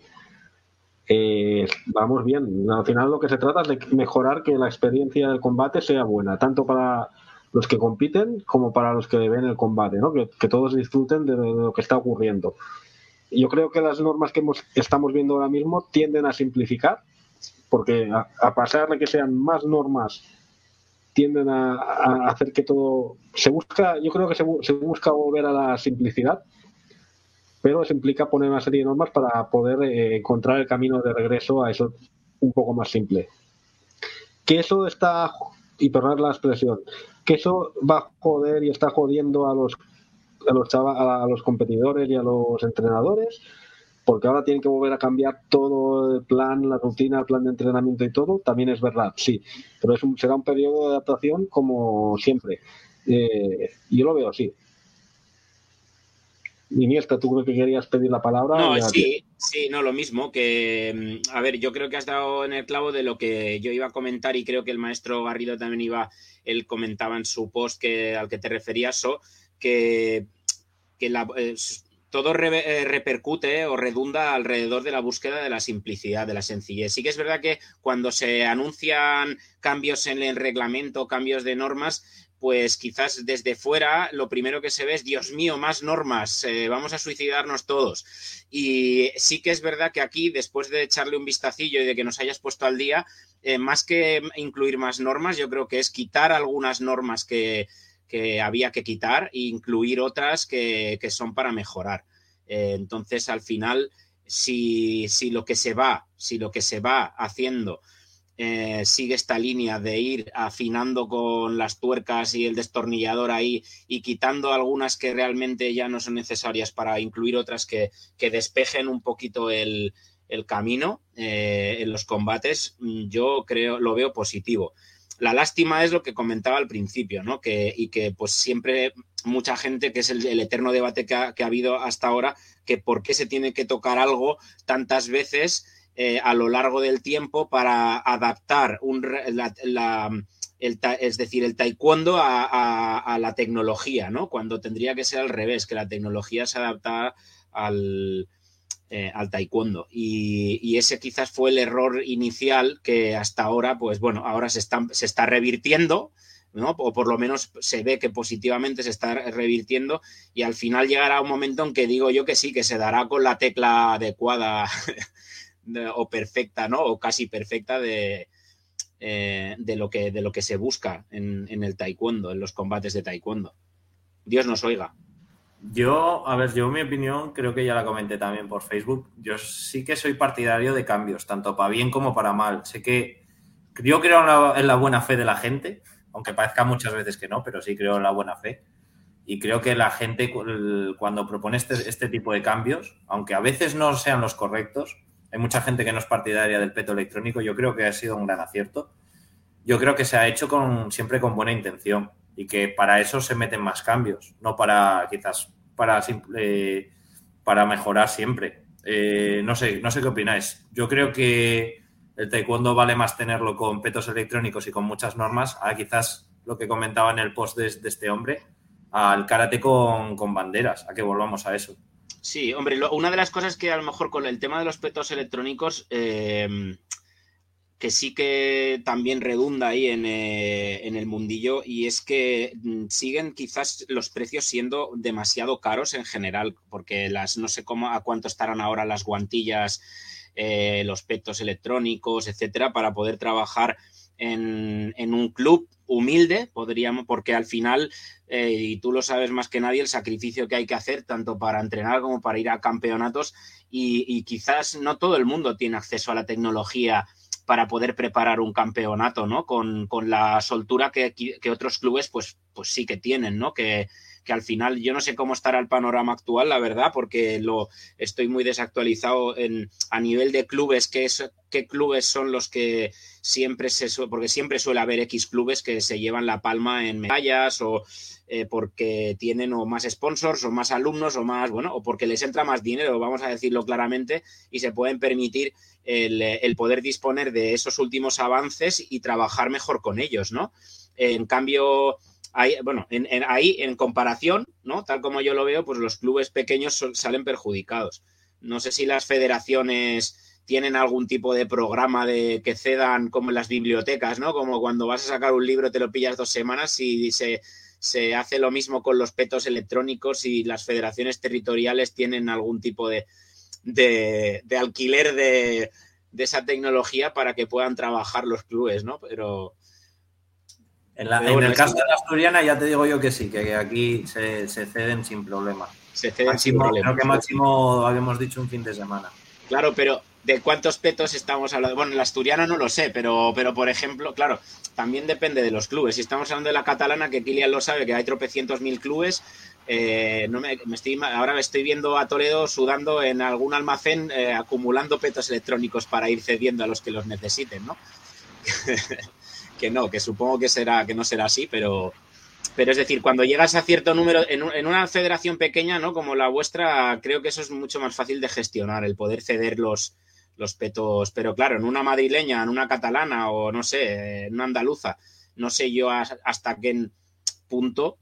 eh, vamos bien. Al final lo que se trata es de mejorar que la experiencia del combate sea buena, tanto para los que compiten como para los que ven el combate, ¿no? que, todos disfruten de, lo que está ocurriendo. Yo creo que las normas que estamos viendo ahora mismo tienden a simplificar, porque a, pesar de que sean más normas, tienden a, hacer que todo se busca, yo creo que se, busca volver a la simplicidad, pero eso implica poner una serie de normas para poder eh, encontrar el camino de regreso a eso un poco más simple. Que eso está, y perder la expresión, que eso va a joder y está jodiendo a los a los, a los competidores y a los entrenadores, porque ahora tienen que volver a cambiar todo el plan, la rutina, el plan de entrenamiento y todo, también es verdad, sí, pero es será un periodo de adaptación como siempre. Eh, yo lo veo así. Iniesta, ¿tú creo que querías pedir la palabra? No, sí, sí, no, lo mismo, que, mm, a ver, yo creo que has dado en el clavo de lo que yo iba a comentar y creo que el maestro Garrido también iba, él comentaba en su post que, al que te referías, so, que, que la, eh, todo eh, repercute o redunda alrededor de la búsqueda de la simplicidad, de la sencillez. Sí que es verdad que cuando se anuncian cambios en el reglamento, cambios de normas, pues quizás desde fuera lo primero que se ve es, Dios mío, más normas, eh, vamos a suicidarnos todos. Y sí que es verdad que aquí, después de echarle un vistacillo y de que nos hayas puesto al día, eh, más que incluir más normas, yo creo que es quitar algunas normas que, había que quitar e incluir otras que, son para mejorar. Eh, entonces, al final, si, si lo que se va, si lo que se va haciendo eh, sigue esta línea de ir afinando con las tuercas y el destornillador ahí y quitando algunas que realmente ya no son necesarias para incluir otras que, despejen un poquito el, camino eh, en los combates, mm, yo creo, lo veo positivo. La lástima es lo que comentaba al principio, ¿no? Que, y que pues siempre mucha gente, que es el, eterno debate que ha, que ha habido hasta ahora, que por qué se tiene que tocar algo tantas veces eh, a lo largo del tiempo para adaptar la, es decir, el taekwondo a, la tecnología, ¿no? Cuando tendría que ser al revés, que la tecnología se adapta al, eh, al taekwondo. Y, ese quizás fue el error inicial que hasta ahora, pues bueno, ahora se está, se está revirtiendo ¿no? O por lo menos se ve que positivamente se está revirtiendo y al final llegará un momento en que digo yo que sí, que se dará con la tecla adecuada o perfecta, ¿no? O casi perfecta de, eh, de, lo, que, de lo que se busca en, en el taekwondo, en los combates de taekwondo. Dios nos oiga. Yo, a ver, yo mi opinión creo que ya la comenté también por Facebook. Yo sí que soy partidario de cambios, tanto para bien como para mal. Sé que yo creo en la, en la buena fe de la gente, aunque parezca muchas veces que no, pero sí creo en la buena fe. Y creo que la gente cuando propone este, este tipo de cambios, aunque a veces no sean los correctos, hay mucha gente que no es partidaria del peto electrónico, yo creo que ha sido un gran acierto. Yo creo que se ha hecho siempre con buena intención y que para eso se meten más cambios, no para quizás para, eh, para mejorar siempre. Eh, no sé, no sé qué opináis. Yo creo que el taekwondo vale más tenerlo con petos electrónicos y con muchas normas, a quizás lo que comentaba en el post de, este hombre, al karate con, banderas, a que volvamos a eso. Sí, hombre, una de las cosas que a lo mejor con el tema de los petos electrónicos eh, que sí que también redunda ahí eh, en, el mundillo y es que mm, siguen quizás los precios siendo demasiado caros en general, porque las no sé cómo a cuánto estarán ahora las guantillas, eh, los petos electrónicos, etcétera, para poder trabajar en, un club humilde, podríamos, porque al final, eh, y tú lo sabes más que nadie, el sacrificio que hay que hacer, tanto para entrenar como para ir a campeonatos, y, y quizás no todo el mundo tiene acceso a la tecnología para poder preparar un campeonato, ¿no? Con, la soltura que, otros clubes, pues, pues sí que tienen, ¿no? Que, que al final yo no sé cómo estará el panorama actual, la verdad, porque lo estoy muy desactualizado en, a nivel de clubes, qué, es, qué clubes son los que siempre se porque siempre suele haber X clubes que se llevan la palma en medallas o eh, porque tienen o más sponsors o más alumnos o más, bueno, o porque les entra más dinero, vamos a decirlo claramente, y se pueden permitir el, poder disponer de esos últimos avances y trabajar mejor con ellos, ¿no? En cambio, Ahí, bueno, en, ahí en comparación, ¿no? Tal como yo lo veo, pues los clubes pequeños salen perjudicados. No sé si las federaciones tienen algún tipo de programa de que cedan como en las bibliotecas, ¿no? Como cuando vas a sacar un libro te lo pillas dos semanas y se, se hace lo mismo con los petos electrónicos y las federaciones territoriales tienen algún tipo de, de, alquiler de, de, esa tecnología para que puedan trabajar los clubes, ¿no? Pero, en, el caso de la asturiana ya te digo yo que sí, que aquí se, ceden sin problema. Se ceden sin problema. Creo que máximo habíamos dicho un fin de semana. Claro, pero ¿de cuántos petos estamos hablando? Bueno, en la asturiana no lo sé, pero, pero por ejemplo, claro, también depende de los clubes. Si estamos hablando de la catalana, que Kilian lo sabe, que hay tropecientos mil clubes, eh, no me, estoy, ahora me estoy viendo a Toledo sudando en algún almacén eh, acumulando petos electrónicos para ir cediendo a los que los necesiten, ¿no? que no, que supongo que será, que no será así, pero, pero es decir, cuando llegas a cierto número, en, una federación pequeña, ¿no? Como la vuestra, creo que eso es mucho más fácil de gestionar, el poder ceder los, los petos. Pero claro, en una madrileña, en una catalana o no sé, en una andaluza, no sé yo hasta qué punto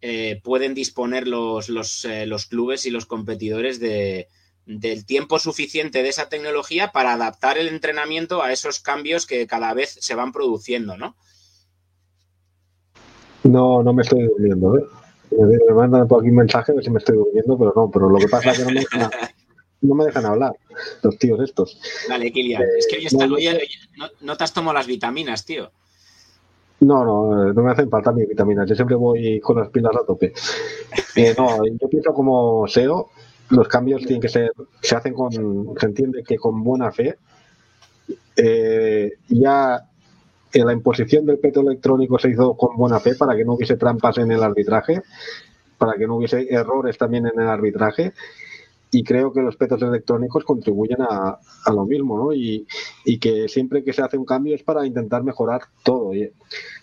eh, pueden disponer los, los, eh, los clubes y los competidores de, del tiempo suficiente de esa tecnología para adaptar el entrenamiento a esos cambios que cada vez se van produciendo, ¿no? No, no me estoy durmiendo, ¿eh? Me mandan por aquí un mensaje de si me estoy durmiendo, pero no, pero lo que pasa es que no me dejan, no me dejan hablar, los tíos estos. Dale, Kilian, eh, es que hoy, está, no, no, te has tomado las vitaminas, tío. No, no, no me hacen falta mis vitaminas. Yo siempre voy con las pilas a tope. Eh, no, yo pienso como SEO los cambios tienen que ser, se hacen con, se entiende que con buena fe. Eh, ya la imposición del peto electrónico se hizo con buena fe para que no hubiese trampas en el arbitraje, para que no hubiese errores también en el arbitraje. Y creo que los petos electrónicos contribuyen a, lo mismo, ¿no? Y, que siempre que se hace un cambio es para intentar mejorar todo,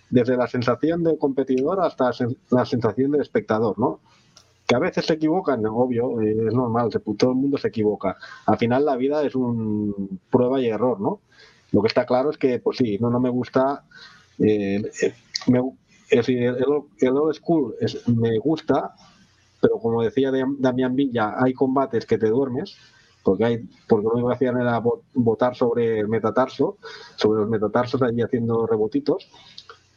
desde la sensación del competidor hasta la sensación del espectador, ¿no? Que a veces se equivocan, obvio, eh, es normal, todo el mundo se equivoca. Al final la vida es un prueba y error, ¿no? Lo que está claro es que, pues sí, no, no me gusta, eh, eh, es decir, el, old school me gusta, pero como decía Damián Villa, hay combates que te duermes, porque hay, porque lo que hacían era votar sobre el metatarso, sobre los metatarsos allí haciendo rebotitos,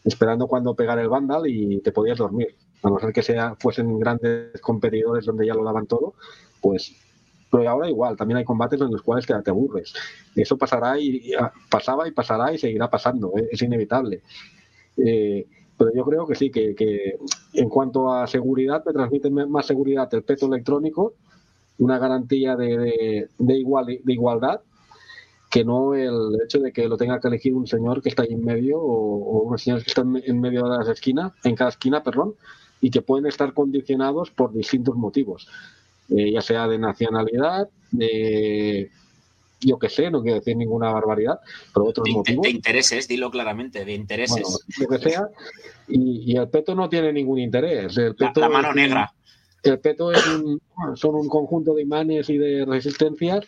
esperando cuando pegar el Vandal y te podías dormir. A no ser que sea, fuesen grandes competidores donde ya lo daban todo, pues pero ahora igual, también hay combates en los cuales te, aburres. Eso pasará y, pasaba y pasará y seguirá pasando, ¿eh? es inevitable. Eh, pero yo creo que sí, que, en cuanto a seguridad, me transmite más seguridad el peto electrónico, una garantía de, de, igual, de igualdad, que no el hecho de que lo tenga que elegir un señor que está ahí en medio o, unos señores que están en medio de las esquinas, en cada esquina, perdón, y que pueden estar condicionados por distintos motivos, eh, ya sea de nacionalidad, de yo qué sé, no quiero decir ninguna barbaridad, pero otros motivos. De intereses, dilo claramente, de intereses. lo que sea. Y, el peto no tiene ningún interés. El peto la, mano negra. el peto es un, son un conjunto de imanes y de resistencias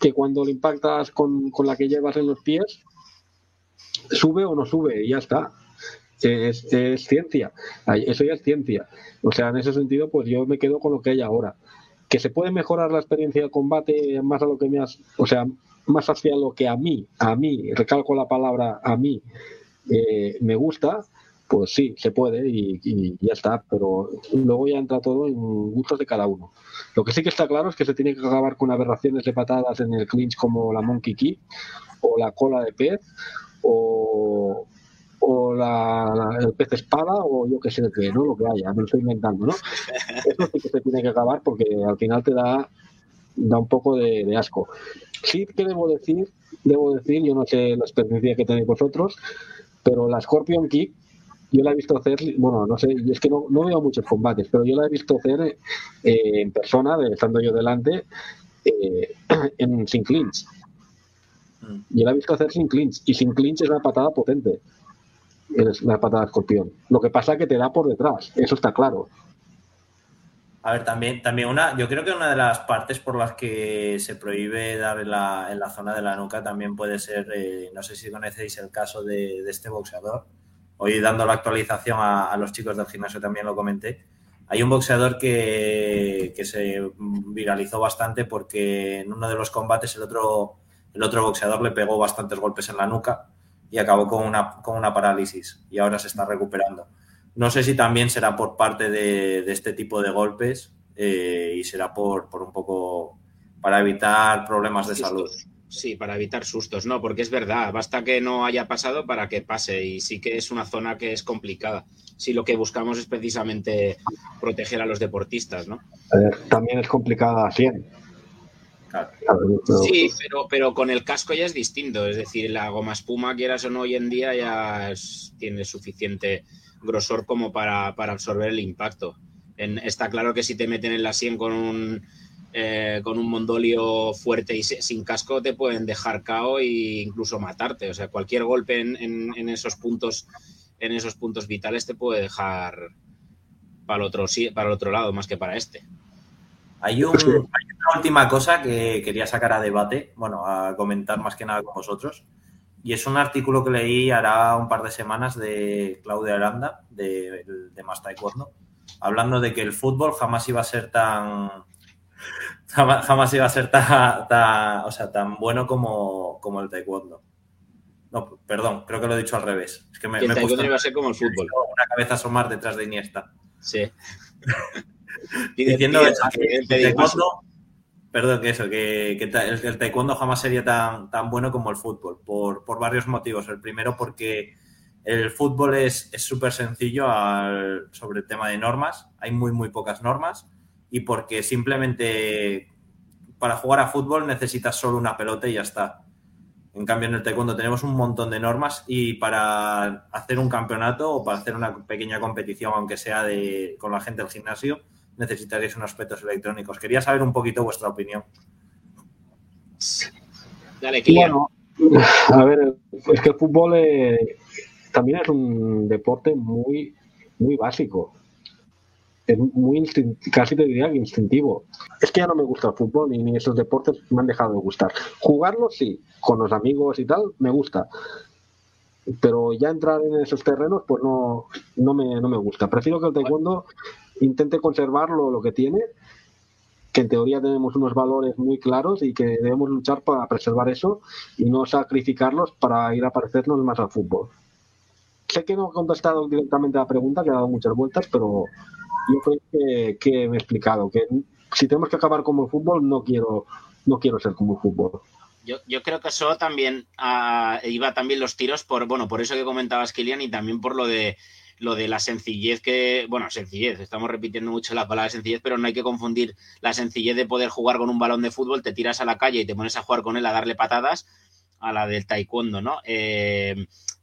que cuando lo impactas con, con la que llevas en los pies, sube o no sube y ya está. Es, es, ciencia, eso ya es ciencia. O sea, en ese sentido, pues yo me quedo con lo que hay ahora que se puede mejorar la experiencia de combate más a lo que me has, o sea, más hacia lo que a mí, a mí, recalco la palabra a mí, eh, me gusta, pues sí, se puede y, ya está, pero luego ya entra todo en gustos de cada uno. Lo que sí que está claro es que se tiene que acabar con aberraciones de patadas en el clinch como la monkey kick o la cola de pez o, o la, el pez espada o yo qué sé qué, ¿no? Lo que haya, me lo estoy inventando, ¿no? Eso sí que se tiene que acabar porque al final te da, da un poco de, asco. Sí que debo decir, debo decir, yo no sé la experiencia que tenéis vosotros, pero la Scorpion Kick yo la he visto hacer, bueno, no sé, es que no, no veo muchos combates, pero yo la he visto hacer eh, en persona, estando yo delante, eh, en, sin clinch. Mm. Yo la he visto hacer sin clinch, y sin clinch es una patada potente es la patada de escorpión. Lo que pasa es que te da por detrás, eso está claro. A ver, también, también una, yo creo que una de las partes por las que se prohíbe dar en la, en la zona de la nuca también puede ser, eh, no sé si conocéis el caso de, este boxeador. Hoy dando la actualización a, los chicos del gimnasio también lo comenté. Hay un boxeador que, que, se viralizó bastante porque en uno de los combates el otro, el otro boxeador le pegó bastantes golpes en la nuca y acabó con una, con una parálisis y ahora se está recuperando. No sé si también será por parte de, este tipo de golpes eh, y será por, por, un poco para evitar problemas de salud. Sí, para evitar sustos, no, porque es verdad, basta que no haya pasado para que pase y sí que es una zona que es complicada. Si lo que buscamos es precisamente proteger a los deportistas, ¿no? también es complicada a 100 Sí, pero, pero con el casco ya es distinto. Es decir, la goma espuma, quieras o no, hoy en día ya tiene suficiente grosor como para, absorber el impacto. está claro que si te meten en la sien con un, eh, con un mondolio fuerte y sin casco, te pueden dejar cao e incluso matarte. O sea, cualquier golpe en, esos puntos en esos puntos vitales te puede dejar para el otro, para el otro lado más que para este. Hay, un, una última cosa que quería sacar a debate, bueno, a comentar más que nada con vosotros. Y es un artículo que leí hará un par de semanas de Claudia Aranda, de, de Más Taekwondo, hablando de que el fútbol jamás iba a ser tan. Jamás, iba a ser tan, o sea, tan bueno como, como el taekwondo. No, perdón, creo que lo he dicho al revés. Es que me, el taekwondo iba a ser como el fútbol. Una cabeza asomar detrás de Iniesta. Sí. diciendo que el taekwondo, perdón, que eso, que, el, taekwondo jamás sería tan, tan bueno como el fútbol, por, varios motivos. El primero porque el fútbol es súper sencillo sobre el tema de normas, hay muy, muy pocas normas, y porque simplemente para jugar a fútbol necesitas solo una pelota y ya está. En cambio, en el taekwondo tenemos un montón de normas y para hacer un campeonato o para hacer una pequeña competición, aunque sea de, con la gente del gimnasio, necesitaréis unos aspectos electrónicos. Quería saber un poquito vuestra opinión. Dale. Bueno, a ver, es que el fútbol eh, también es un deporte muy, muy básico. Es muy casi te diría que instintivo. Es que ya no me gusta el fútbol ni, ni esos deportes me han dejado de gustar. Jugarlo sí, con los amigos y tal, me gusta pero ya entrar en esos terrenos pues no, no, me, no me gusta. Prefiero que el taekwondo intente conservarlo lo que tiene, que en teoría tenemos unos valores muy claros y que debemos luchar para preservar eso y no sacrificarlos para ir a parecernos más al fútbol. sé que no he contestado directamente a la pregunta, que ha dado muchas vueltas, pero yo creo que, me he explicado que si tenemos que acabar como el fútbol, no quiero, no quiero ser como el fútbol. Yo, yo, creo que eso también ah, iba también los tiros por, bueno, por eso que comentabas, Kilian, y también por lo de lo de la sencillez que, bueno, sencillez, estamos repitiendo mucho la palabra sencillez, pero no hay que confundir la sencillez de poder jugar con un balón de fútbol, te tiras a la calle y te pones a jugar con él a darle patadas a la del taekwondo, ¿no? Eh,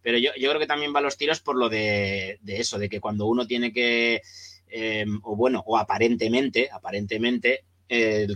pero yo, yo, creo que también va los tiros por lo de, eso, de que cuando uno tiene que, eh, o bueno, o aparentemente, aparentemente,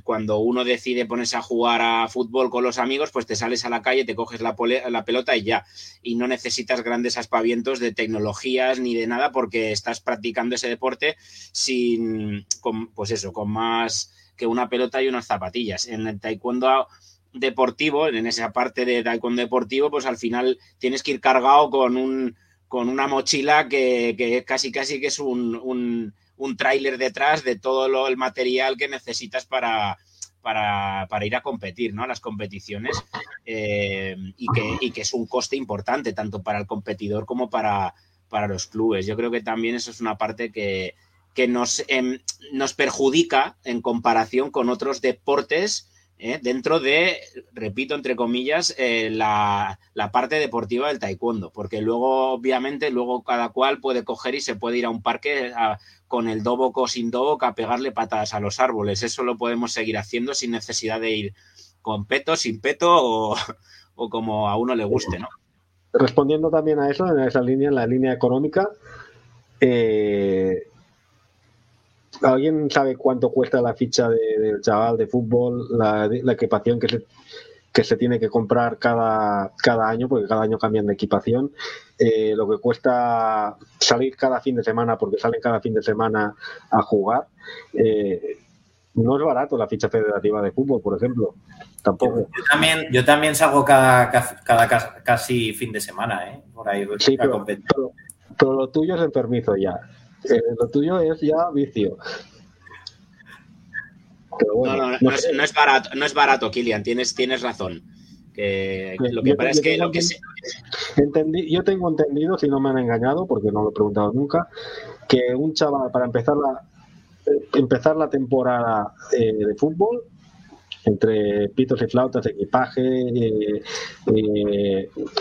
cuando uno decide ponerse a jugar a fútbol con los amigos, pues te sales a la calle, te coges la, la, pelota y ya. Y no necesitas grandes aspavientos de tecnologías ni de nada porque estás practicando ese deporte sin, con, pues eso, con más que una pelota y unas zapatillas. En el taekwondo deportivo, en esa parte de taekwondo deportivo, pues al final tienes que ir cargado con un con una mochila que, que casi casi que es un un tráiler detrás de todo el material que necesitas para, para, ir a competir, ¿no? A las competiciones eh, y, que, que, es un coste importante tanto para el competidor como para, para los clubes. Yo creo que también eso es una parte que, que nos, em, nos perjudica en comparación con otros deportes ¿eh? dentro de, repito, entre comillas, eh, la, parte deportiva del taekwondo, porque luego, obviamente, luego cada cual puede coger y se puede ir a un parque con el dobok o sin dobok a pegarle patadas a los árboles. Eso lo podemos seguir haciendo sin necesidad de ir con peto, sin peto o, como a uno le guste, ¿no? Respondiendo también a eso, en esa línea, en la línea económica, eh, ¿Alguien sabe cuánto cuesta la ficha del chaval de fútbol, la, equipación que se, que se tiene que comprar cada, cada año, porque cada año cambian de equipación? Eh, lo que cuesta salir cada fin de semana, porque salen cada fin de semana a jugar. Eh, no es barato la ficha federativa de fútbol, por ejemplo. Tampoco. Yo, también, yo también salgo cada, cada, casi fin de semana, ¿eh? Por ahí. Sí, pero, pero, lo tuyo es el permiso ya. Eh, lo tuyo es ya vicio. no, no, no, es, barato, no es barato, Kilian, tienes, tienes razón. Que, lo que pasa es que lo que entendí, yo tengo entendido, si no me han engañado, porque no lo he preguntado nunca, que un chaval para empezar la eh, empezar la temporada eh, de fútbol entre pitos y flautas, equipaje,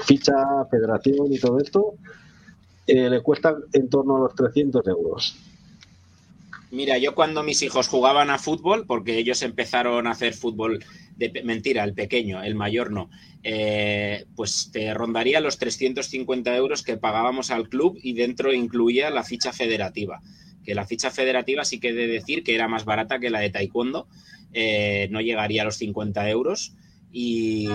ficha, federación y todo esto, eh, le cuesta en torno a los 300 euros. Mira, yo cuando mis hijos jugaban a fútbol, porque ellos empezaron a hacer fútbol mentira, el pequeño, el mayor no, eh, pues te rondaría los 350 euros que pagábamos al club y dentro incluía la ficha federativa. Que la ficha federativa sí que he de decir que era más barata que la de taekwondo, eh, no llegaría a los 50 euros y,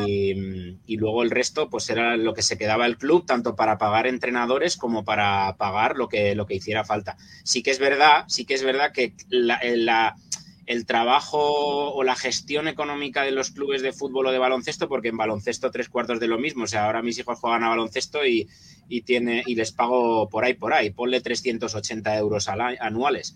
luego el resto pues era lo que se quedaba el club tanto para pagar entrenadores como para pagar lo que, lo que hiciera falta. Sí que es verdad, sí que es verdad que el trabajo o la gestión económica de los clubes de fútbol o de baloncesto, porque en baloncesto tres cuartos de lo mismo, o sea, ahora mis hijos juegan a baloncesto y, tiene, y les pago por ahí, por ahí, ponle 380 euros anuales.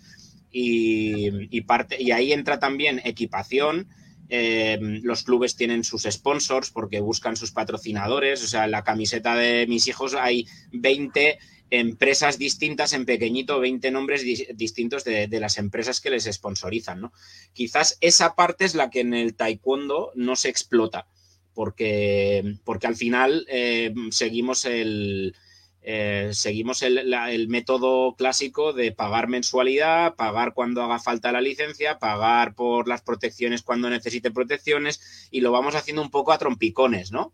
Y, y, parte, y ahí entra también equipación, Em, los clubes tienen sus sponsors porque buscan sus patrocinadores. O sea, en la camiseta de mis hijos hay 20 empresas distintas en pequeñito, 20 nombres distintos de, las empresas que les sponsorizan. ¿no? Quizás esa parte es la que en el taekwondo no se explota, porque, porque al final em, seguimos el, eh, seguimos el, método clásico de pagar mensualidad, pagar cuando haga falta la licencia, pagar por las protecciones cuando necesite protecciones y lo vamos haciendo un poco a trompicones, ¿no?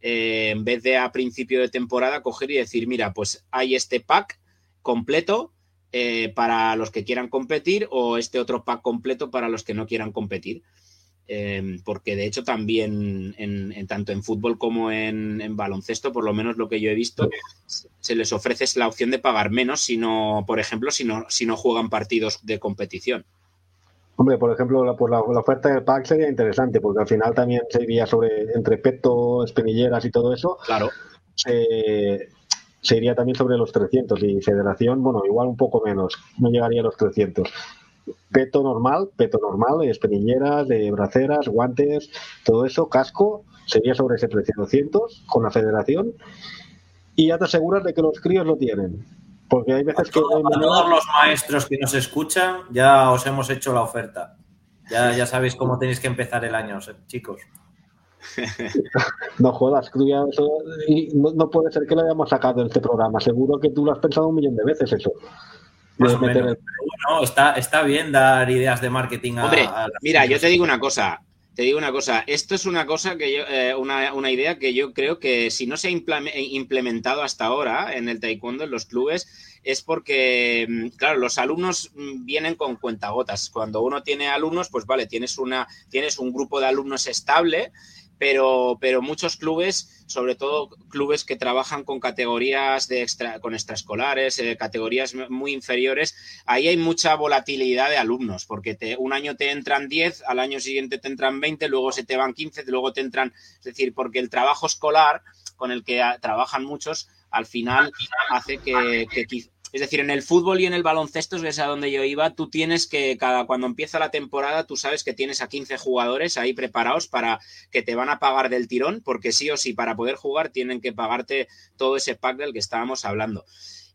Eh, en vez de a principio de temporada coger y decir, mira, pues hay este pack completo eh, para los que quieran competir o este otro pack completo para los que no quieran competir. Em, porque de hecho también en, tanto en fútbol como en, baloncesto, por lo menos lo que yo he visto, se les ofrece la opción de pagar menos si no, por ejemplo, si no, si no juegan partidos de competición. Hombre, por ejemplo, la, por la, oferta del pack sería interesante, porque al final también se iría sobre entre peto, espinilleras y todo eso. Claro. Se, se iría también sobre los 300 y federación, bueno, igual un poco menos, no llegaría a los 300 peto normal, peto normal, espinilleras, de braceras, guantes, todo eso, casco, sería sobre ese precio 200 con la federación. y ya te aseguras de que los críos lo tienen. Porque hay veces que... A todos los maestros que nos escuchan, ya os hemos hecho la oferta. Ya, ya sabéis cómo tenéis que empezar el año, chicos. no jodas, no, puede ser que lo hayamos sacado en este programa. Seguro que tú lo has pensado un millón de veces eso. está, está bien dar ideas de marketing a, Hombre, mira, yo te digo una cosa. Te digo una cosa, esto es una cosa que yo, eh, una, una, idea que yo creo que si no se ha implementado hasta ahora en el taekwondo, en los clubes, es porque, mm, claro, los alumnos mm, vienen con cuentagotas. Cuando uno tiene alumnos, pues vale, tienes, una, tienes un grupo de alumnos estable pero, pero muchos clubes, sobre todo clubes que trabajan con categorías de extra, con extraescolares, eh, categorías muy inferiores, ahí hay mucha volatilidad de alumnos, porque te, un año te entran 10, al año siguiente te entran 20, luego se te van 15, luego te entran, es decir, porque el trabajo escolar con el que trabajan muchos, al final hace que, que, es decir, en el fútbol y en el baloncesto, es a donde yo iba, tú tienes que, cada cuando empieza la temporada, tú sabes que tienes a 15 jugadores ahí preparados para que te van a pagar del tirón, porque sí o sí, para poder jugar, tienen que pagarte todo ese pack del que estábamos hablando.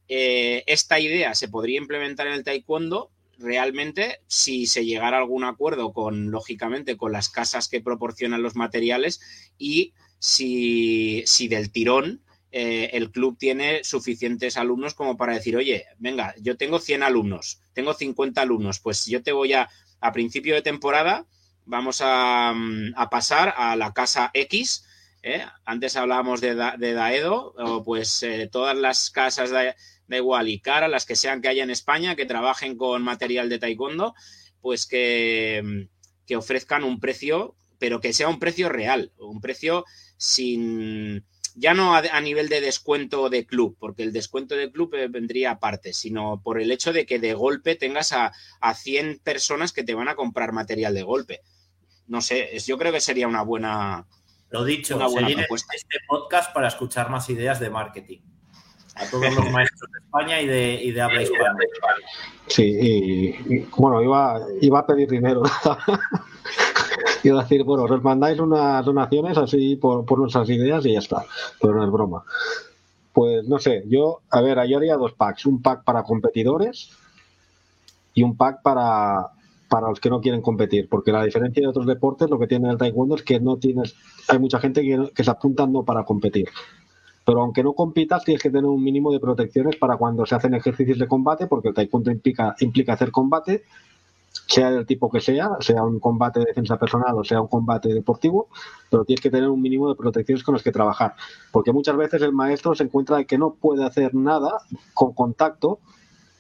Eh, esta idea se podría implementar en el taekwondo realmente si se llegara a algún acuerdo con, lógicamente, con las casas que proporcionan los materiales y si, si del tirón eh, el club tiene suficientes alumnos como para decir, oye, venga, yo tengo 100 alumnos, tengo 50 alumnos, pues yo te voy a, a principio de temporada, vamos a, mm, pasar a la casa X. ¿eh? Antes hablábamos de, Daedo, pues eh, todas las casas de, de igual y cara, las que sean que haya en España, que trabajen con material de taekwondo, pues que, mm, que ofrezcan un precio, pero que sea un precio real, un precio sin, ya no a, nivel de descuento de club, porque el descuento de club eh, vendría aparte, sino por el hecho de que de golpe tengas a, a 100 personas que te van a comprar material de golpe. No sé, yo creo que sería una buena. Lo dicho, una buena propuesta. este podcast para escuchar más ideas de marketing. A todos los maestros de España y de, y de habla hispana. Sí, y, bueno, iba, iba a pedir dinero. Quiero decir, bueno, os mandáis unas donaciones así por, nuestras ideas y ya está, pero no es broma. Pues no sé, yo, a ver, yo haría dos packs, un pack para competidores y un pack para, para los que no quieren competir, porque la diferencia de otros deportes, lo que tiene el taekwondo es que no tienes, hay mucha gente que, que se apunta no para competir. Pero aunque no compitas, tienes que tener un mínimo de protecciones para cuando se hacen ejercicios de combate, porque el taekwondo implica, implica hacer combate sea del tipo que sea, sea un combate de defensa personal o sea un combate deportivo, pero tienes que tener un mínimo de protecciones con las que trabajar. Porque muchas veces el maestro se encuentra que no puede hacer nada con contacto,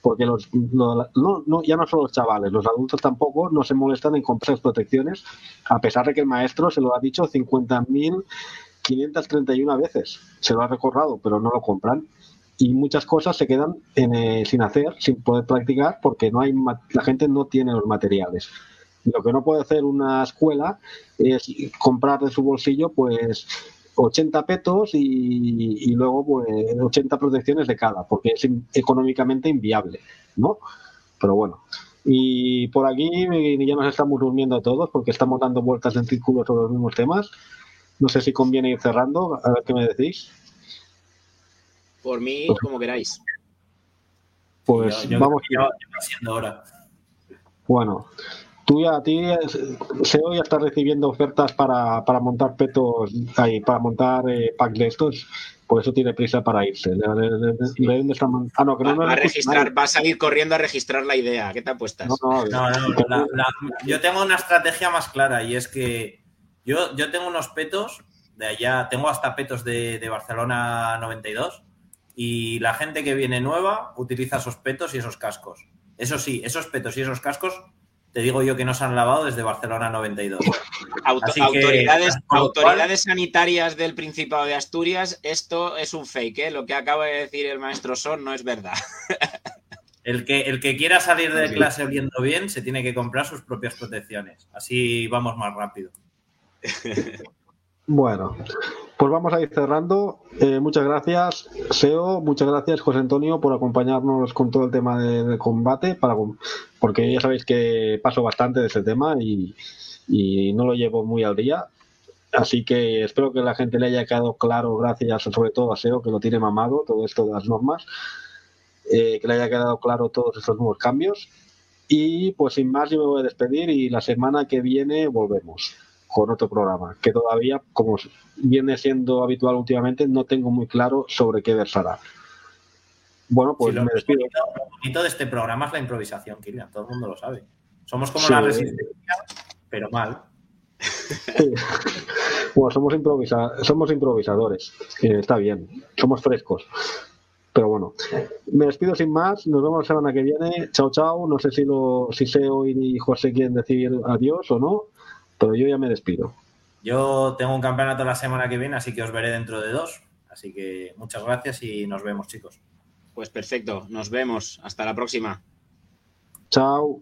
porque los, no, no, ya no son los chavales, los adultos tampoco no se molestan en comprar protecciones, a pesar de que el maestro se lo ha dicho 50.531 veces, se lo ha recordado, pero no lo compran y muchas cosas se quedan eh, sin hacer, sin poder practicar, porque no hay la gente no tiene los materiales. Lo que no puede hacer una escuela es comprar de su bolsillo pues 80 petos y, luego pues 80 protecciones de cada, porque es económicamente inviable, ¿no? Pero bueno. Y por aquí ya nos estamos durmiendo todos porque estamos dando vueltas en círculo sobre los mismos temas. No sé si conviene ir cerrando, a ver qué me decís. Por mí, como queráis. Pues vamos. ahora. Bueno, tú ya a ti, SEO ya estás recibiendo ofertas para, para montar petos ahí, para montar eh, packs de estos. Por eso tiene prisa para irse. ah, no, que no va, a registrar, va a salir corriendo a registrar la idea. ¿Qué te apuestas? No, no, no, yo tengo una estrategia más clara y es que yo, yo tengo unos petos de allá, tengo hasta petos de, de Barcelona 92 y la gente que viene nueva utiliza esos petos y esos cascos. Eso sí, esos petos y esos cascos, te digo yo que no se han lavado desde Barcelona 92. autoridades, autoridades sanitarias del Principado de Asturias, esto es un fake, ¿eh? lo que acaba de decir el maestro Son no es verdad. El que, el que quiera salir de clase oliendo bien se tiene que comprar sus propias protecciones. Así vamos más rápido. Bueno, pues vamos a ir cerrando. Eh, muchas gracias, SEO. Muchas gracias, José Antonio, por acompañarnos con todo el tema de, combate, para, porque ya sabéis que paso bastante de ese tema y, no lo llevo muy al día. Así que espero que la gente le haya quedado claro, gracias sobre todo a SEO, que lo tiene mamado, todo esto de las normas, eh, que le haya quedado claro todos estos nuevos cambios. Y pues sin más, yo me voy a despedir y la semana que viene volvemos con otro programa, que todavía, como viene siendo habitual últimamente, no tengo muy claro sobre qué versará. Bueno, pues me despido. Lo bonito de este programa es la improvisación, Kilian, todo el mundo lo sabe. Somos como la resistencia, pero mal. bueno, somos, improvisa somos improvisadores, está bien, somos frescos. Pero bueno, me despido sin más, nos vemos la semana que viene. Chao, chao. No sé si, lo, si Seo y José quieren decir adiós o no, pero yo ya me despido. Yo tengo un campeonato la semana que viene, así que os veré dentro de dos. Así que muchas gracias y nos vemos, chicos. Pues perfecto, nos vemos. Hasta la próxima. Chao.